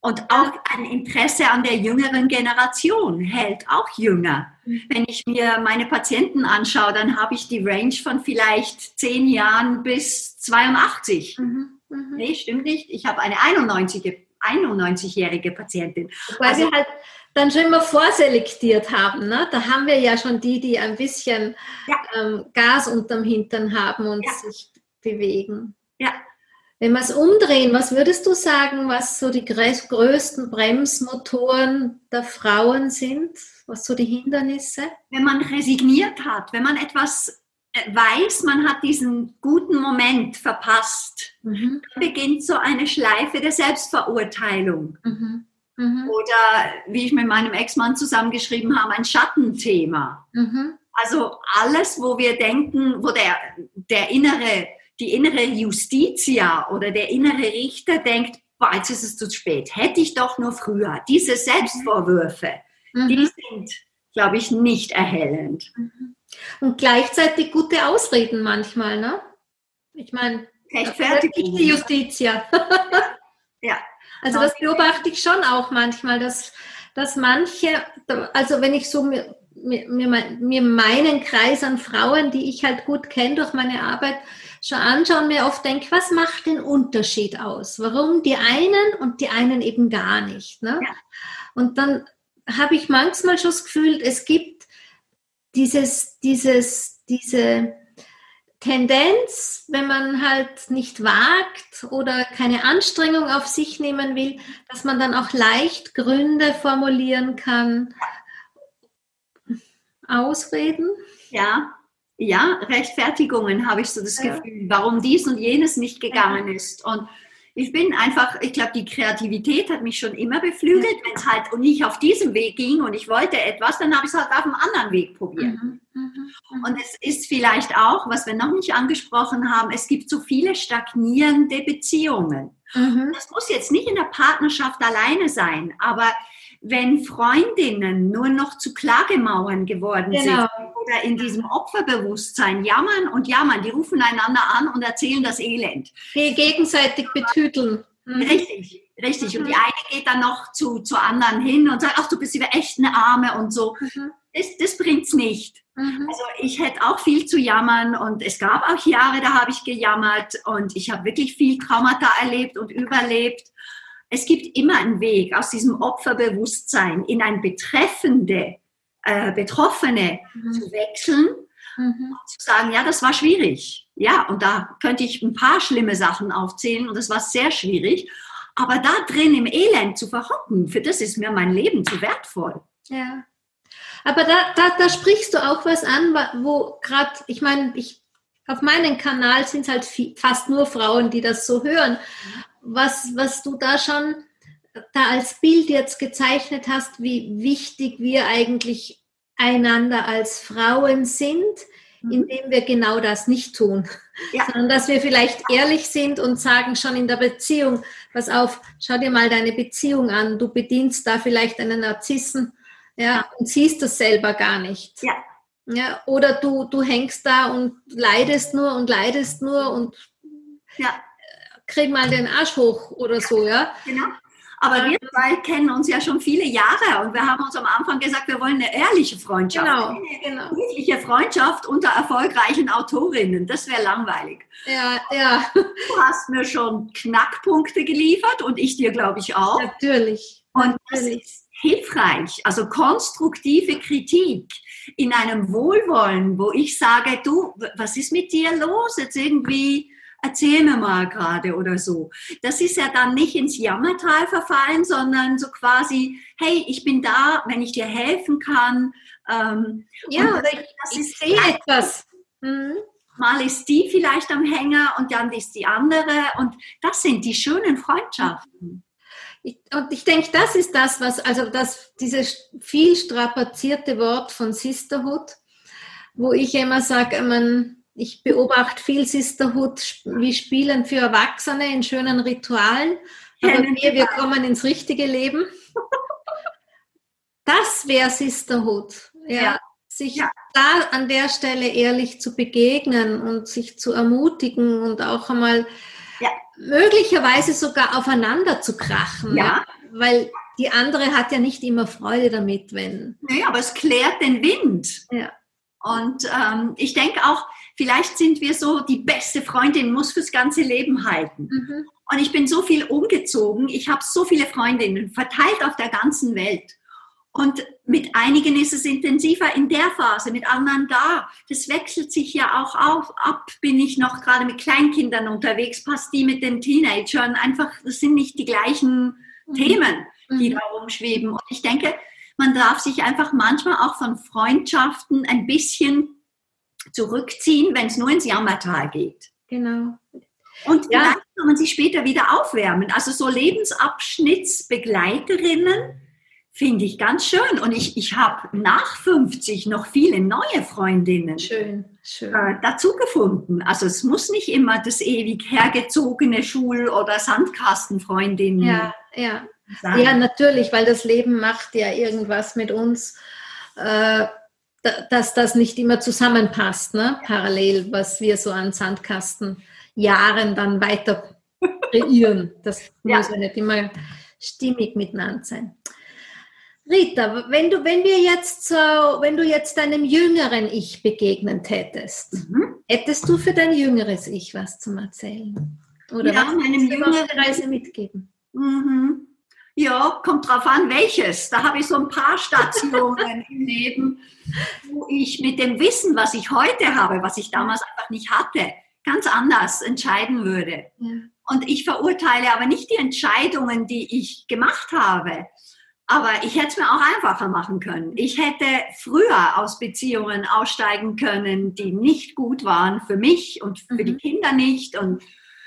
Und auch ein Interesse an der jüngeren Generation hält auch jünger. Mhm. Wenn ich mir meine Patienten anschaue, dann habe ich die Range von vielleicht zehn Jahren bis 82. Mhm. Mhm. Nee, stimmt nicht. Ich habe eine 91-jährige 91 Patientin. Weil also, wir halt dann schon immer vorselektiert haben. Ne? Da haben wir ja schon die, die ein bisschen ja. ähm, Gas unterm Hintern haben und ja. sich bewegen. Ja, wenn wir es umdrehen, was würdest du sagen, was so die größten Bremsmotoren der Frauen sind? Was so die Hindernisse? Wenn man resigniert hat, wenn man etwas äh, weiß, man hat diesen guten Moment verpasst, mhm. dann beginnt so eine Schleife der Selbstverurteilung. Mhm. Mhm. Oder wie ich mit meinem Ex-Mann zusammengeschrieben habe, ein Schattenthema. Mhm. Also alles, wo wir denken, wo der, der innere die innere Justitia oder der innere Richter denkt, boah, jetzt ist es zu spät, hätte ich doch nur früher. Diese Selbstvorwürfe, mhm. die sind, glaube ich, nicht erhellend. Mhm. Und gleichzeitig gute Ausreden manchmal, ne? Ich meine, Rechtfertigung. die Justitia. ja. Also das beobachte ich schon auch manchmal, dass, dass manche, also wenn ich so mir, mir, mir meinen Kreis an Frauen, die ich halt gut kenne durch meine Arbeit, schon anschaue und mir oft denke, was macht den Unterschied aus? Warum die einen und die einen eben gar nicht? Ne? Ja. Und dann habe ich manchmal schon das Gefühl, es gibt dieses, dieses, diese Tendenz, wenn man halt nicht wagt oder keine Anstrengung auf sich nehmen will, dass man dann auch leicht Gründe formulieren kann. Ausreden? Ja, ja, Rechtfertigungen habe ich so das ja. Gefühl, warum dies und jenes nicht gegangen ja. ist. Und ich bin einfach, ich glaube, die Kreativität hat mich schon immer beflügelt. Ja. Wenn es halt nicht auf diesem Weg ging und ich wollte etwas, dann habe ich es halt auf einem anderen Weg probiert. Mhm. Mhm. mhm. Und es ist vielleicht auch, was wir noch nicht angesprochen haben, es gibt so viele stagnierende Beziehungen. Mhm. Das muss jetzt nicht in der Partnerschaft alleine sein, aber wenn Freundinnen nur noch zu Klagemauern geworden genau. sind oder in diesem Opferbewusstsein jammern und jammern, die rufen einander an und erzählen das Elend. Die gegenseitig betüteln. Mhm. Richtig, richtig. Und die mhm. eine geht dann noch zu, zu anderen hin und sagt, ach, du bist über echt eine Arme und so. Mhm. Das, das bringt's nicht. Mhm. Also ich hätte auch viel zu jammern und es gab auch Jahre, da habe ich gejammert und ich habe wirklich viel Traumata erlebt und überlebt es gibt immer einen Weg aus diesem Opferbewusstsein in ein betreffende, äh, Betroffene mhm. zu wechseln mhm. und zu sagen, ja, das war schwierig. Ja, und da könnte ich ein paar schlimme Sachen aufzählen und das war sehr schwierig. Aber da drin im Elend zu verhocken, für das ist mir mein Leben zu wertvoll. Ja. Aber da, da, da sprichst du auch was an, wo gerade, ich meine, ich, auf meinem Kanal sind es halt viel, fast nur Frauen, die das so hören was, was du da schon da als Bild jetzt gezeichnet hast, wie wichtig wir eigentlich einander als Frauen sind, mhm. indem wir genau das nicht tun, ja. sondern dass wir vielleicht ehrlich sind und sagen schon in der Beziehung, pass auf, schau dir mal deine Beziehung an, du bedienst da vielleicht einen Narzissen ja, und siehst das selber gar nicht. Ja. Ja, oder du, du hängst da und leidest nur und leidest nur und ja krieg mal den Arsch hoch oder so, ja. Genau. Aber wir zwei kennen uns ja schon viele Jahre und wir haben uns am Anfang gesagt, wir wollen eine ehrliche Freundschaft. Genau, eine genau. Freundschaft unter erfolgreichen Autorinnen. Das wäre langweilig. Ja, ja, Du hast mir schon Knackpunkte geliefert und ich dir, glaube ich, auch. natürlich. Und das Natürlich. ist hilfreich, also konstruktive Kritik in einem Wohlwollen, wo ich sage, du, was ist mit dir los? Jetzt irgendwie, erzähl mir mal gerade oder so. Das ist ja dann nicht ins Jammertal verfallen, sondern so quasi, hey, ich bin da, wenn ich dir helfen kann. Ähm, Ja, und das ist sehe etwas. Mhm. mal ist die vielleicht am Hänger und dann ist die andere und das sind die schönen Freundschaften. Ich, und ich denke, das ist das, was, also das, dieses viel strapazierte Wort von Sisterhood, wo ich immer sage, man, ich beobachte viel Sisterhood wie Spielen für Erwachsene in schönen Ritualen, aber wir, wir kommen ins richtige Leben. Das wäre Sisterhood, ja. Ja. Sich Ja. da an der Stelle ehrlich zu begegnen und sich zu ermutigen und auch einmal Ja. möglicherweise sogar aufeinander zu krachen. Ja. Weil die andere hat ja nicht immer Freude damit, wenn. Nee, aber es klärt den Wind. Ja. Und ähm, ich denke auch, vielleicht sind wir so, die beste Freundin muss fürs ganze Leben halten. Mhm. Und ich bin so viel umgezogen. Ich habe so viele Freundinnen verteilt auf der ganzen Welt. Und mit einigen ist es intensiver in der Phase, mit anderen da. Das wechselt sich ja auch auf, ab. Bin ich noch gerade mit Kleinkindern unterwegs, passt die mit den Teenagern. Einfach, das sind nicht die gleichen Themen, die Mhm. da rumschweben. Und ich denke, man darf sich einfach manchmal auch von Freundschaften ein bisschen zurückziehen, wenn es nur ins Jammertal geht. Genau. Und Ja. vielleicht kann man sich später wieder aufwärmen. Also so Lebensabschnittsbegleiterinnen finde ich ganz schön. Und ich, ich habe nach 50 noch viele neue Freundinnen Schön, schön. äh, dazu gefunden. Also es muss nicht immer das ewig hergezogene Schul- oder Sandkastenfreundin Ja, ja. sein. Ja, natürlich, weil das Leben macht ja irgendwas mit uns, äh, dass das nicht immer zusammenpasst, ne? parallel, was wir so an Sandkastenjahren dann weiter kreieren. Das Ja. muss ja nicht immer stimmig miteinander sein. Rita, wenn du, wenn wir jetzt so, wenn du jetzt deinem jüngeren Ich begegnet hättest, Mhm. hättest du für dein jüngeres Ich was zum Erzählen? Oder Ja, was meinem jüngeren Reise mitgeben? Mhm. Ja, kommt drauf an, welches. Da habe ich so ein paar Stationen im Leben, wo ich mit dem Wissen, was ich heute habe, was ich damals einfach nicht hatte, ganz anders entscheiden würde. Und ich verurteile aber nicht die Entscheidungen, die ich gemacht habe. Aber ich hätte es mir auch einfacher machen können. Ich hätte früher aus Beziehungen aussteigen können, die nicht gut waren für mich und für die Mhm. Kinder nicht und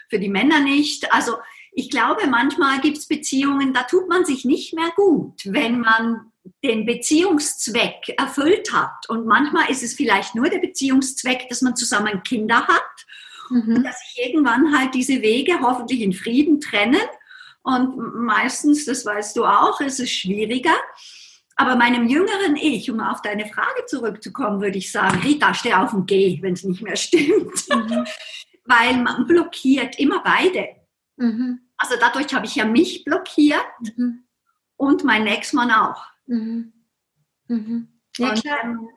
für die Männer nicht. Also ich glaube, manchmal gibt es Beziehungen, da tut man sich nicht mehr gut, wenn man den Beziehungszweck erfüllt hat. Und manchmal ist es vielleicht nur der Beziehungszweck, dass man zusammen Kinder hat Mhm. dass sich irgendwann halt diese Wege hoffentlich in Frieden trennen. Und meistens, das weißt du auch, ist es schwieriger. Aber meinem jüngeren Ich, um auf deine Frage zurückzukommen, würde ich sagen, Rita, steh auf und geh, wenn es nicht mehr stimmt. Mhm. Weil man blockiert immer beide. Mhm. Also dadurch habe ich ja mich blockiert Mhm. und meinen Ex-Mann auch. Mhm. Mhm. Ja, Und klar. wenn-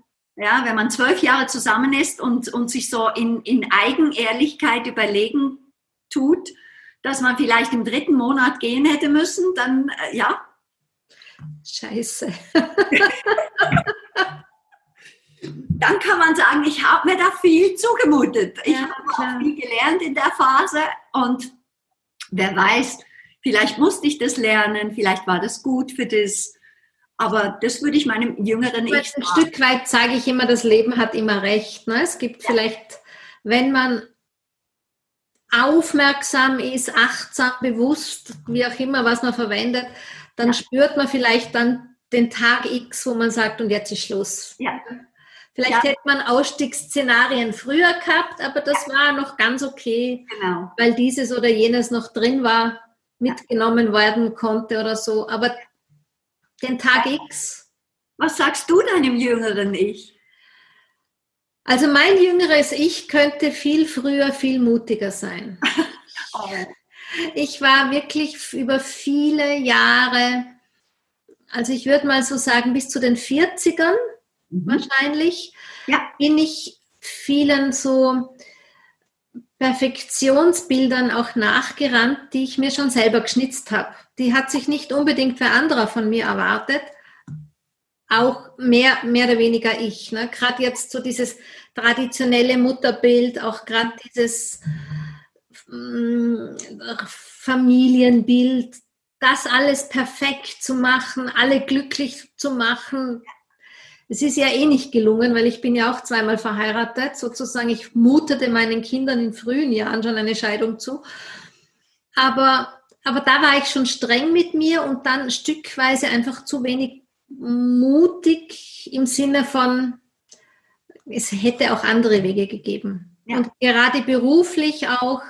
Ja, wenn man zwölf Jahre zusammen ist und, und sich so in, in Eigenehrlichkeit überlegen tut, dass man vielleicht im dritten Monat gehen hätte müssen, dann äh, ja, Scheiße. dann kann man sagen, ich habe mir da viel zugemutet. Ich Ja, habe klar. auch viel gelernt in der Phase und wer weiß, vielleicht musste ich das lernen, vielleicht war das gut für das. Aber das würde ich meinem jüngeren Ich Ein sagen. Stück weit sage ich immer, das Leben hat immer recht. Ne? Es gibt vielleicht, wenn man aufmerksam ist, achtsam, bewusst, wie auch immer, was man verwendet, dann Ja. spürt man vielleicht dann den Tag X, wo man sagt, und jetzt ist Schluss. Ja. Vielleicht Ja. hätte man Ausstiegsszenarien früher gehabt, aber das war noch ganz okay, Genau. weil dieses oder jenes noch drin war, mitgenommen werden konnte oder so. Aber den Tag X, Was sagst du deinem jüngeren Ich? also mein jüngeres Ich könnte viel früher, viel mutiger sein. Oh, Ich war wirklich über viele Jahre, also ich würde mal so sagen, bis zu den 40ern mhm. wahrscheinlich, ja. bin ich vielen so Perfektionsbildern auch nachgerannt, die ich mir schon selber geschnitzt habe. Die hat sich nicht unbedingt für andere von mir erwartet, auch mehr, mehr oder weniger ich. Ne? Gerade jetzt so dieses traditionelle Mutterbild, auch gerade dieses mm, Familienbild, das alles perfekt zu machen, alle glücklich zu machen. Es ist ja eh nicht gelungen, weil ich bin ja auch zweimal verheiratet. Sozusagen, ich mutete meinen Kindern in frühen Jahren schon eine Scheidung zu. Aber, aber da war ich schon streng mit mir und dann stückweise einfach zu wenig mutig im Sinne von, es hätte auch andere Wege gegeben. Ja. Und gerade beruflich auch,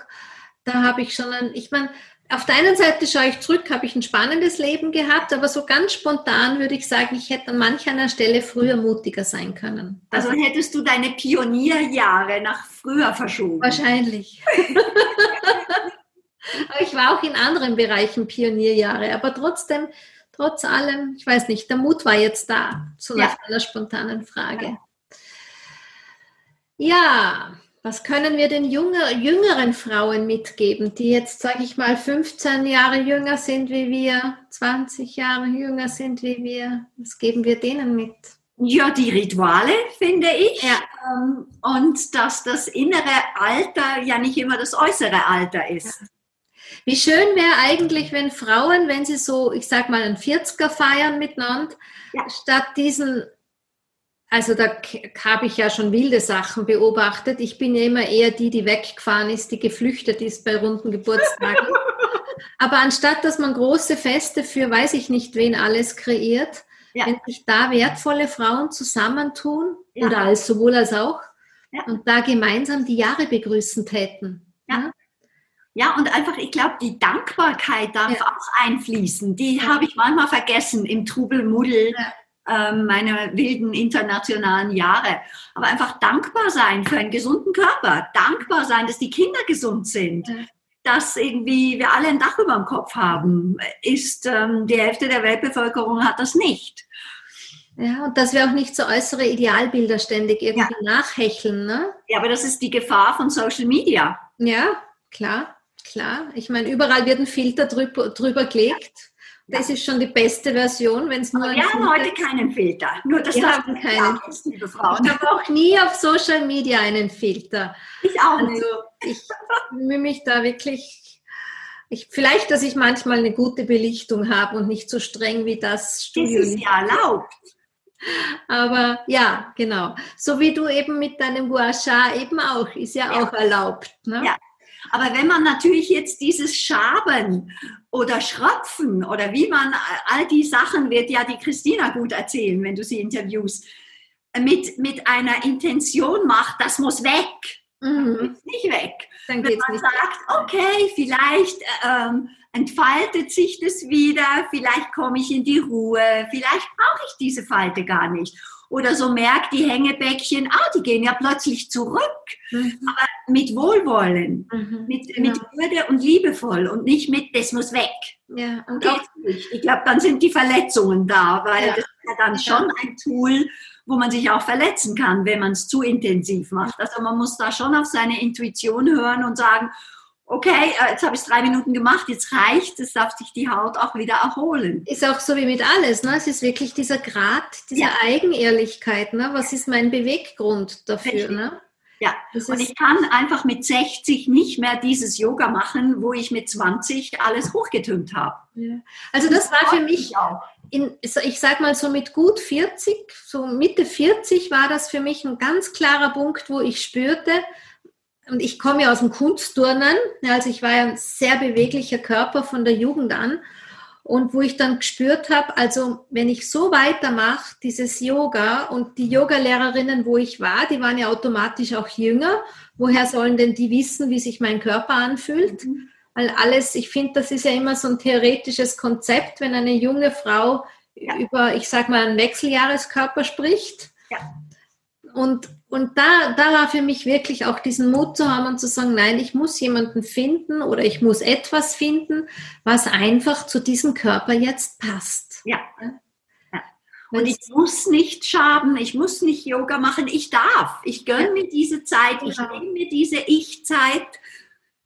da habe ich schon ein, ich meine, auf der einen Seite schaue ich zurück, habe ich ein spannendes Leben gehabt, aber so ganz spontan würde ich sagen, ich hätte an manch einer Stelle früher mutiger sein können. Also hättest du deine Pionierjahre nach früher verschoben? Wahrscheinlich. ich war auch in anderen Bereichen Pionierjahre, aber trotzdem trotz allem, ich weiß nicht, der Mut war jetzt da, so nach ja. einer spontanen Frage. Ja, was können wir den jünger, jüngeren Frauen mitgeben, die jetzt, sage ich mal, 15 Jahre jünger sind wie wir, 20 Jahre jünger sind wie wir? Was geben wir denen mit? Ja, die Rituale, finde ich. Ja. Ähm, und dass das innere Alter ja nicht immer das äußere Alter ist. Ja. Wie schön wäre eigentlich, wenn Frauen, wenn sie so, ich sag mal, ein 40er feiern miteinander, ja. statt diesen, also da habe ich ja schon wilde Sachen beobachtet. Ich bin ja immer eher die, die weggefahren ist, die geflüchtet ist bei runden Geburtstagen. Aber anstatt, dass man große Feste für weiß ich nicht wen alles kreiert, ja. wenn sich da wertvolle Frauen zusammentun, ja. oder als sowohl als auch, und da gemeinsam die Jahre begrüßen täten. Ja. Ja, und einfach, ich glaube, die Dankbarkeit darf ja. auch einfließen. Die ja. habe ich manchmal vergessen im Trubelmuddel ja. Äh, meiner wilden internationalen Jahre. Aber einfach dankbar sein für einen gesunden Körper. Dankbar sein, dass die Kinder gesund sind. Dass irgendwie wir alle ein Dach über dem Kopf haben, ist ähm, die Hälfte der Weltbevölkerung hat das nicht. Ja, und dass wir auch nicht so äußere Idealbilder ständig irgendwie nachhecheln. Ne? Ja, aber das ist die Gefahr von Social Media. Ja, klar. Klar, ich meine, überall wird ein Filter drüber, drüber gelegt. Das ist schon die beste Version, wenn es nur. Aber wir haben heute keinen Filter. Nur das wir haben keinen. liebe Frauen. Ich habe auch nie auf Social Media einen Filter. Ich auch nicht. Also ich mühe mich da wirklich. Ich, vielleicht, dass ich manchmal eine gute Belichtung habe und nicht so streng wie das Studio. Das ist ja erlaubt. Aber ja, genau. So wie du eben mit deinem Gua eben auch, ist ja, ja. auch erlaubt. Ne? Ja, aber wenn man natürlich jetzt dieses Schaben oder Schröpfen oder wie man, all die Sachen wird ja die Christina gut erzählen, wenn du sie interviewst, mit, mit einer Intention macht, das muss weg. Mhm. nicht weg. Dann wenn man nicht sagt, okay, vielleicht ähm, entfaltet sich das wieder, vielleicht komme ich in die Ruhe, vielleicht brauche ich diese Falte gar nicht oder so merkt, die Hängebäckchen, ah, die gehen ja plötzlich zurück, mhm. aber mit Wohlwollen, mhm. mit, genau. mit Würde und liebevoll und nicht mit, das muss weg. Ja, und auch, ich glaube, dann sind die Verletzungen da, weil ja. das ist ja dann schon ein Tool, wo man sich auch verletzen kann, wenn man es zu intensiv macht. Also man muss da schon auf seine Intuition hören und sagen, okay, äh, jetzt habe ich es drei Minuten gemacht, jetzt reicht, es darf sich die Haut auch wieder erholen. Ist auch so wie mit alles, ne? Es ist wirklich dieser Grad, diese ja. Eigenehrlichkeit, ne? Was ist mein Beweggrund dafür, ne? Ja, und ich kann einfach mit 60 nicht mehr dieses Yoga machen, wo ich mit 20 alles hochgetürmt habe. Ja. Also das, das war für mich, in, ich sag mal so mit gut 40, so Mitte 40 war das für mich ein ganz klarer Punkt, wo ich spürte, und ich komme ja aus dem Kunstturnen, also ich war ja ein sehr beweglicher Körper von der Jugend an. Und wo ich dann gespürt habe, also wenn ich so weitermache, dieses Yoga und die Yogalehrerinnen, wo ich war, die waren ja automatisch auch jünger. Woher sollen denn die wissen, wie sich mein Körper anfühlt? Mhm. Weil alles, ich finde, das ist ja immer so ein theoretisches Konzept, wenn eine junge Frau ja. über, ich sag mal, einen Wechseljahreskörper spricht. Ja und, und da, da war für mich wirklich auch diesen Mut zu haben und zu sagen, nein, ich muss jemanden finden oder ich muss etwas finden, was einfach zu diesem Körper jetzt passt. Ja. ja. Und ich muss nicht schaden, ich muss nicht Yoga machen, ich darf. Ich gönne ja. mir diese Zeit, ich ja. nehme mir diese Ich-Zeit.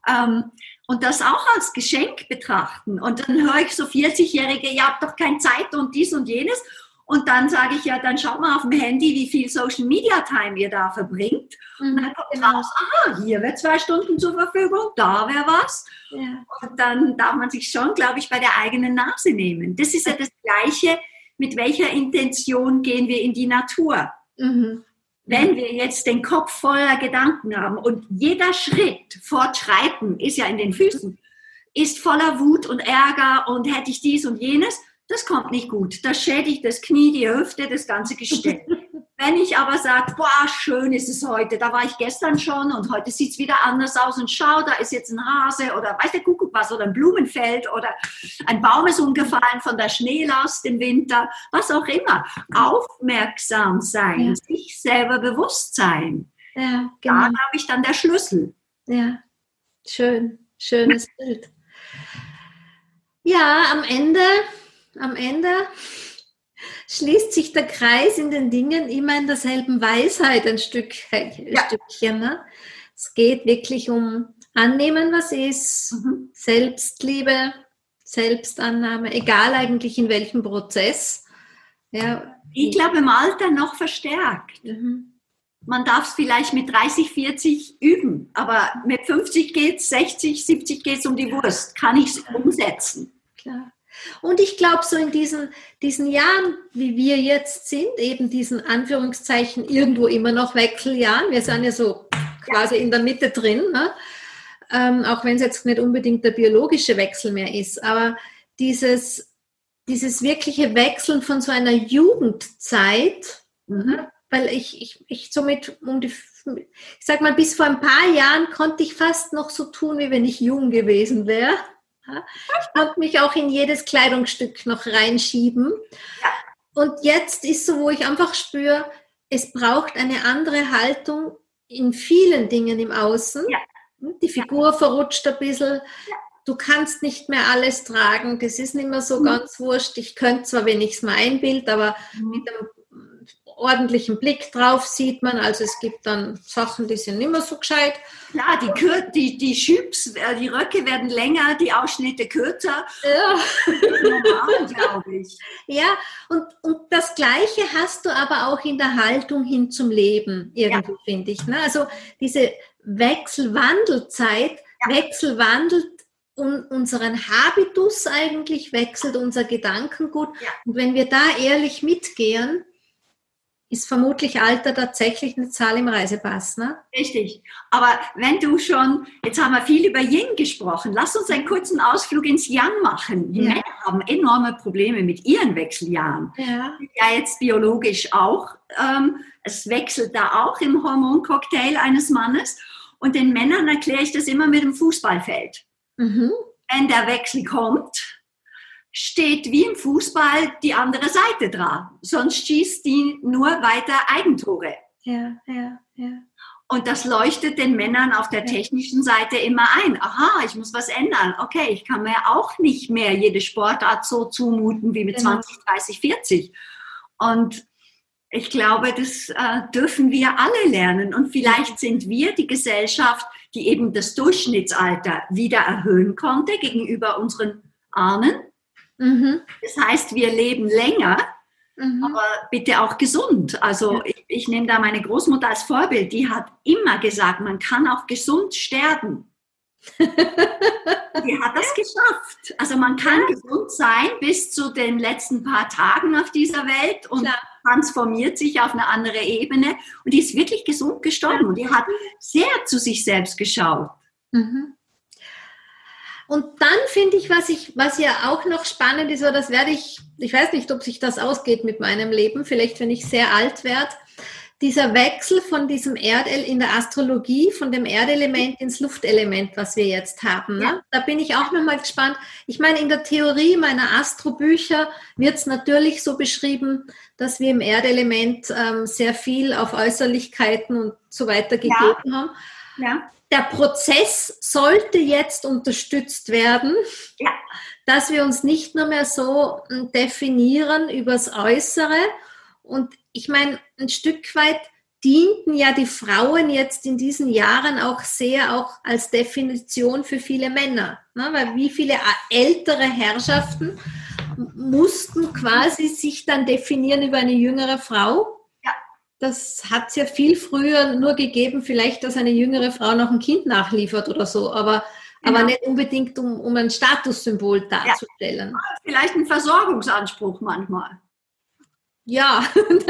Ähm, und das auch als Geschenk betrachten. Und dann höre ich so 40-Jährige, ihr habt doch keine Zeit und dies und jenes. Und dann sage ich ja, dann schaut mal auf dem Handy, wie viel Social Media Time ihr da verbringt. Mhm, und dann kommt genau. raus, aha, hier wäre zwei Stunden zur Verfügung, da wäre was. Ja. Und dann darf man sich schon, glaube ich, bei der eigenen Nase nehmen. Das ist ja das Gleiche, mit welcher Intention gehen wir in die Natur. Mhm. Wenn wir jetzt den Kopf voller Gedanken haben und jeder Schritt fortschreiten ist ja in den Füßen, ist voller Wut und Ärger und hätte ich dies und jenes, das kommt nicht gut. Das schädigt das Knie, die Hüfte, das ganze Gestell. Wenn ich aber sage, boah, schön ist es heute, da war ich gestern schon und heute sieht es wieder anders aus und schau, da ist jetzt ein Hase oder weiß der Kuckuck was oder ein Blumenfeld oder ein Baum ist umgefallen von der Schneelast im Winter, was auch immer. Aufmerksam sein, ja. sich selber bewusst sein. Ja, genau. Da habe ich dann der Schlüssel. Ja, schön, schönes Bild. Ja, am Ende am Ende schließt sich der Kreis in den Dingen immer in derselben Weisheit ein, Stück, ja. Stückchen. Ne? Es geht wirklich um Annehmen, was ist, mhm. Selbstliebe, Selbstannahme, egal eigentlich in welchem Prozess. Ja. Ich glaube im Alter noch verstärkt. Mhm. Man darf es vielleicht mit 30, 40 üben, aber mit 50 geht es, 60, 70 geht es um die Wurst. Kann ich es umsetzen? Klar. Und ich glaube, so in diesen, diesen Jahren, wie wir jetzt sind, eben diesen Anführungszeichen irgendwo immer noch Wechseljahren, wir sind ja so quasi in der Mitte drin, ne? ähm, auch wenn es jetzt nicht unbedingt der biologische Wechsel mehr ist, aber dieses, dieses wirkliche Wechseln von so einer Jugendzeit, mhm. ne? weil ich, ich, ich somit um die, ich sag mal, bis vor ein paar Jahren konnte ich fast noch so tun, wie wenn ich jung gewesen wäre. Ich konnte mich auch in jedes Kleidungsstück noch reinschieben. Und jetzt ist so, wo ich einfach spüre, es braucht eine andere Haltung in vielen Dingen im Außen. Ja. Die Figur ja. verrutscht ein bisschen. Du kannst nicht mehr alles tragen. Das ist nicht mehr so mhm. ganz wurscht. Ich könnte zwar, wenn ich es mir einbild, aber mhm. mit einem ordentlichen Blick drauf sieht man. Also es gibt dann Sachen, die sind nicht mehr so gescheit. Klar, die, Kür die, die Schüps, äh, die Röcke werden länger, die Ausschnitte kürzer. Ja. normal, glaube ich. Ja, und, und das Gleiche hast du aber auch in der Haltung hin zum Leben, irgendwie, ja. finde ich. Ne? Also diese Wechselwandelzeit ja. wechselwandelt un unseren Habitus eigentlich, wechselt unser Gedankengut. Ja. Und wenn wir da ehrlich mitgehen, ist vermutlich Alter tatsächlich eine Zahl im Reisepass, ne? Richtig. Aber wenn du schon, jetzt haben wir viel über Yin gesprochen, lass uns einen kurzen Ausflug ins Yang machen. Die ja. Männer haben enorme Probleme mit ihren Wechseljahren. Ja, ja jetzt biologisch auch. Ähm, es wechselt da auch im Hormoncocktail eines Mannes. Und den Männern erkläre ich das immer mit dem Fußballfeld. Mhm. Wenn der Wechsel kommt, steht wie im Fußball die andere Seite dran. Sonst schießt die nur weiter Eigentore. Ja, ja, ja. Und das leuchtet den Männern auf der technischen Seite immer ein. Aha, ich muss was ändern. Okay, ich kann mir auch nicht mehr jede Sportart so zumuten wie mit genau. 20, 30, 40. Und ich glaube, das äh, dürfen wir alle lernen. Und vielleicht sind wir die Gesellschaft, die eben das Durchschnittsalter wieder erhöhen konnte gegenüber unseren Ahnen Mhm. Das heißt, wir leben länger, mhm. aber bitte auch gesund. Also ja. ich, ich, nehme da meine Großmutter als Vorbild, die hat immer gesagt, man kann auch gesund sterben. die hat das geschafft. Also man kann ja. gesund sein bis zu den letzten paar Tagen auf dieser Welt und Klar. transformiert sich auf eine andere Ebene. Und die ist wirklich gesund gestorben und die hat sehr zu sich selbst geschaut. Mhm. Und dann finde ich, was ich, was ja auch noch spannend ist, oder das werde ich, ich weiß nicht, ob sich das ausgeht mit meinem Leben, vielleicht wenn ich sehr alt werde, dieser Wechsel von diesem Erdel in der Astrologie, von dem Erdelement ins Luftelement, was wir jetzt haben. Ne? Ja. Da bin ich auch nochmal gespannt. Ich meine, in der Theorie meiner Astrobücher wird es natürlich so beschrieben, dass wir im Erdelement ähm, sehr viel auf Äußerlichkeiten und so weiter gegeben ja. haben. Ja. Der Prozess sollte jetzt unterstützt werden, ja. dass wir uns nicht nur mehr so hm, definieren übers Äußere. Und ich meine, ein Stück weit dienten ja die Frauen jetzt in diesen Jahren auch sehr auch als Definition für viele Männer. Ne? Weil wie viele ältere Herrschaften mussten quasi sich dann definieren über eine jüngere Frau. Das hat es ja viel früher nur gegeben, vielleicht, dass eine jüngere Frau noch ein Kind nachliefert oder so, aber, genau. aber nicht unbedingt, um, um ein Statussymbol darzustellen. Ja. Vielleicht ein Versorgungsanspruch manchmal. Ja,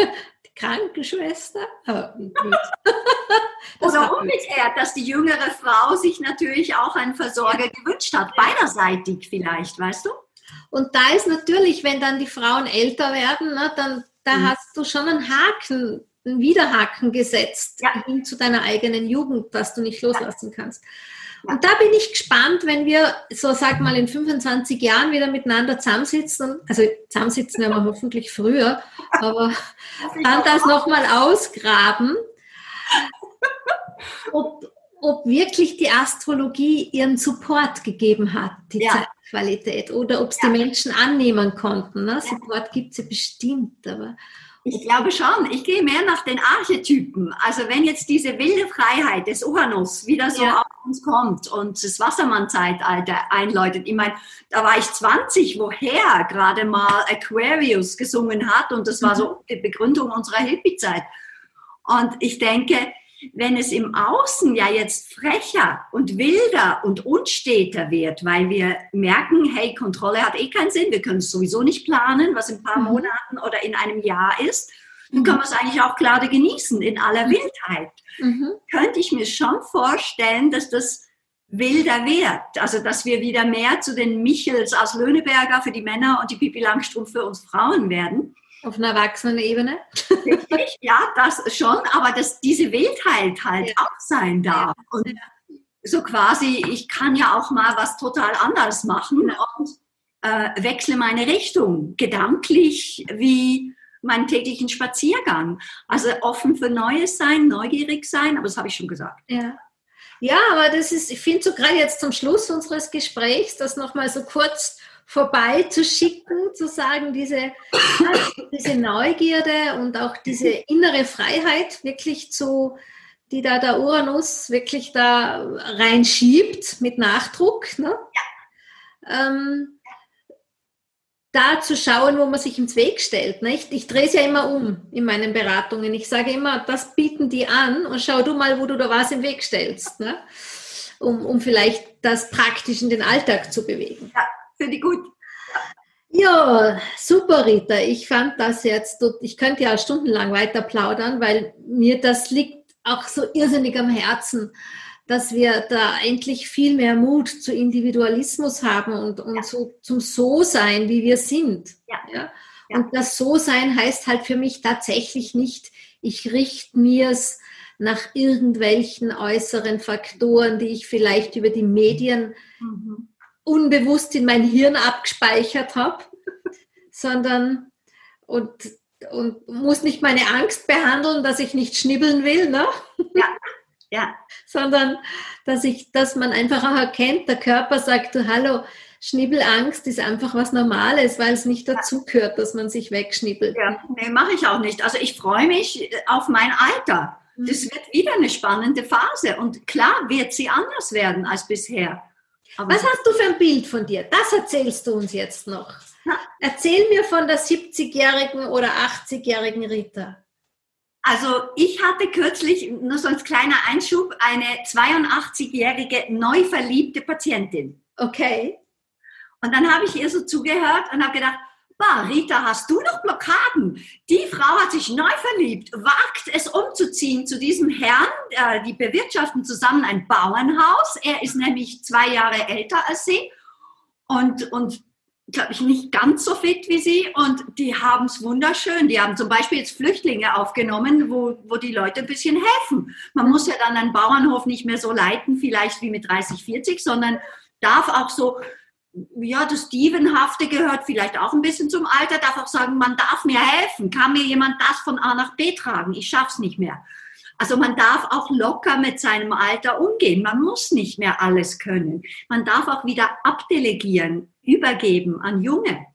Krankenschwester. Aber Oder umgekehrt, dass die jüngere Frau sich natürlich auch einen Versorger gewünscht hat, beiderseitig vielleicht, weißt du? Und da ist natürlich, wenn dann die Frauen älter werden, ne, dann da mhm. hast du schon einen Haken, einen Widerhaken gesetzt ja. hin zu deiner eigenen Jugend, was du nicht loslassen kannst. Und da bin ich gespannt, wenn wir, so sag mal, in 25 Jahren wieder miteinander zusammensitzen. Also zusammensitzen werden wir hoffentlich früher, aber dann das nochmal ausgraben, ob, ob wirklich die Astrologie ihren Support gegeben hat, die ja. Zeitqualität, oder ob es ja. die Menschen annehmen konnten. Ne? Support gibt es ja bestimmt, aber ich glaube schon. Ich gehe mehr nach den Archetypen. Also wenn jetzt diese wilde Freiheit des Uranus wieder so ja. auf uns kommt und das Wassermann-Zeitalter einläutet. Ich meine, da war ich 20, woher gerade mal Aquarius gesungen hat und das war so mhm. die Begründung unserer Hippie-Zeit. Und ich denke, wenn es im Außen ja jetzt frecher und wilder und unsteter wird, weil wir merken, hey, Kontrolle hat eh keinen Sinn, wir können es sowieso nicht planen, was in ein paar mhm. Monaten oder in einem Jahr ist, dann mhm. können wir es eigentlich auch gerade genießen in aller mhm. Wildheit. Mhm. Könnte ich mir schon vorstellen, dass das wilder wird. Also, dass wir wieder mehr zu den Michels aus Löhneberger für die Männer und die Pipi Langstrumpf für uns Frauen werden. Auf einer Erwachsenenebene? Richtig, ja, das schon, aber dass diese Wildheit halt ja. auch sein darf. Und so quasi, ich kann ja auch mal was total anderes machen und äh, wechsle meine Richtung, gedanklich wie meinen täglichen Spaziergang. Also offen für Neues sein, neugierig sein, aber das habe ich schon gesagt. Ja. Ja, aber das ist, ich finde so gerade jetzt zum Schluss unseres Gesprächs, das nochmal so kurz vorbei zu schicken, zu sagen, diese, diese Neugierde und auch diese innere Freiheit wirklich zu, die da der Uranus wirklich da reinschiebt mit Nachdruck. Ne? Ja. Ähm, da zu schauen, wo man sich ins Weg stellt. Ne? Ich, ich drehe es ja immer um in meinen Beratungen. Ich sage immer, das bieten die an und schau du mal, wo du da was im Weg stellst, ne? um, um vielleicht das praktisch in den Alltag zu bewegen. Ja. Finde ich gut. Ja, super, Rita. Ich fand das jetzt, ich könnte ja stundenlang weiter plaudern, weil mir das liegt auch so irrsinnig am Herzen, dass wir da endlich viel mehr Mut zu Individualismus haben und, und ja. so zum So-Sein, wie wir sind. Ja. ja? Und das So-Sein heißt halt für mich tatsächlich nicht, ich richte mir es nach irgendwelchen äußeren Faktoren, die ich vielleicht über die Medien mhm unbewusst in mein Hirn abgespeichert habe, sondern und, und muss nicht meine Angst behandeln, dass ich nicht schnibbeln will, ne? Ja, ja. sondern dass ich, dass man einfach auch erkennt, der Körper sagt, du, hallo, Schnibbelangst ist einfach was Normales, weil es nicht dazu gehört, dass man sich wegschnibbelt. Ja, nee, mache ich auch nicht. Also ich freue mich auf mein Alter. Das mhm. wird wieder eine spannende Phase und klar wird sie anders werden als bisher. Aber Was hast du für ein Bild von dir? Das erzählst du uns jetzt noch. Erzähl mir von der 70-jährigen oder 80-jährigen Rita. Also ich hatte kürzlich, nur so als kleiner Einschub, eine 82-jährige neu verliebte Patientin. Okay. Und dann habe ich ihr so zugehört und habe gedacht, bah, Rita, hast du noch Blockaden? Die Frau hat sich neu verliebt, wagt es umzuziehen zu diesem Herrn. Äh, die bewirtschaften zusammen ein Bauernhaus. Er ist nämlich zwei Jahre älter als sie. Und, und glaube ich, nicht ganz so fit wie sie und die haben es wunderschön. Die haben zum Beispiel jetzt Flüchtlinge aufgenommen, wo, wo die Leute ein bisschen helfen. Man muss ja dann einen Bauernhof nicht mehr so leiten, vielleicht wie mit 30, 40, sondern darf auch so, ja, das Dievenhafte gehört vielleicht auch ein bisschen zum Alter, darf auch sagen, man darf mir helfen. Kann mir jemand das von A nach B tragen? Ich schaff's nicht mehr. Also man darf auch locker mit seinem Alter umgehen. Man muss nicht mehr alles können. Man darf auch wieder abdelegieren, übergeben an Junge.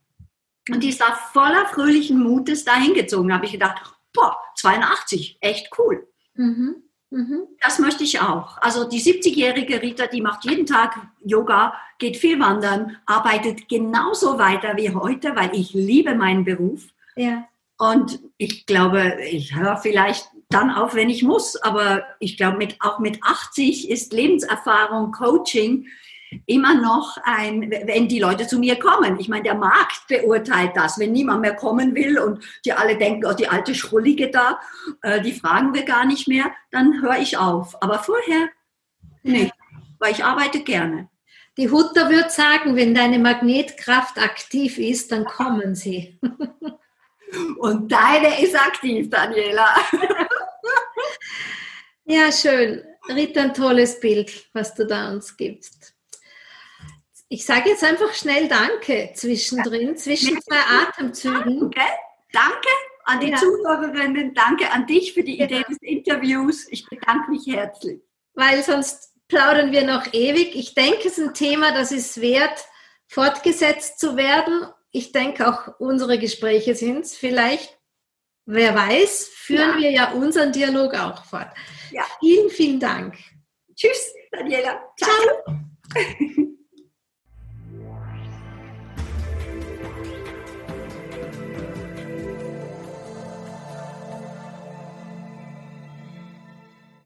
Und die ist da voller fröhlichen Mutes dahin gezogen. Da habe ich gedacht, boah, 82, echt cool. Mhm. Mhm. Das möchte ich auch. Also die 70-jährige Rita, die macht jeden Tag Yoga, geht viel wandern, arbeitet genauso weiter wie heute, weil ich liebe meinen Beruf. Ja. Und ich glaube, ich höre vielleicht dann auf, wenn ich muss. Aber ich glaube, mit, auch mit 80 ist Lebenserfahrung, Coaching immer noch ein, wenn die Leute zu mir kommen. Ich meine, der Markt beurteilt das. Wenn niemand mehr kommen will und die alle denken, oh, die alte Schrullige da, äh, die fragen wir gar nicht mehr, dann höre ich auf. Aber vorher nicht, weil ich arbeite gerne. Die Hutter wird sagen, wenn deine Magnetkraft aktiv ist, dann kommen sie. Und deine ist aktiv, Daniela. ja, schön. Rita, ein tolles Bild, was du da uns gibst. Ich sage jetzt einfach schnell Danke zwischendrin, zwischen zwei Atemzügen. Danke, danke an die ja. Zuhörerinnen, danke an dich für die Idee ja. des Interviews. Ich bedanke mich herzlich. Weil sonst plaudern wir noch ewig. Ich denke, es ist ein Thema, das ist wert, fortgesetzt zu werden. Ich denke, auch unsere Gespräche sind es. Vielleicht, wer weiß, führen ja. wir ja unseren Dialog auch fort. Ja. Vielen, vielen Dank. Tschüss, Daniela. Ciao. Ciao.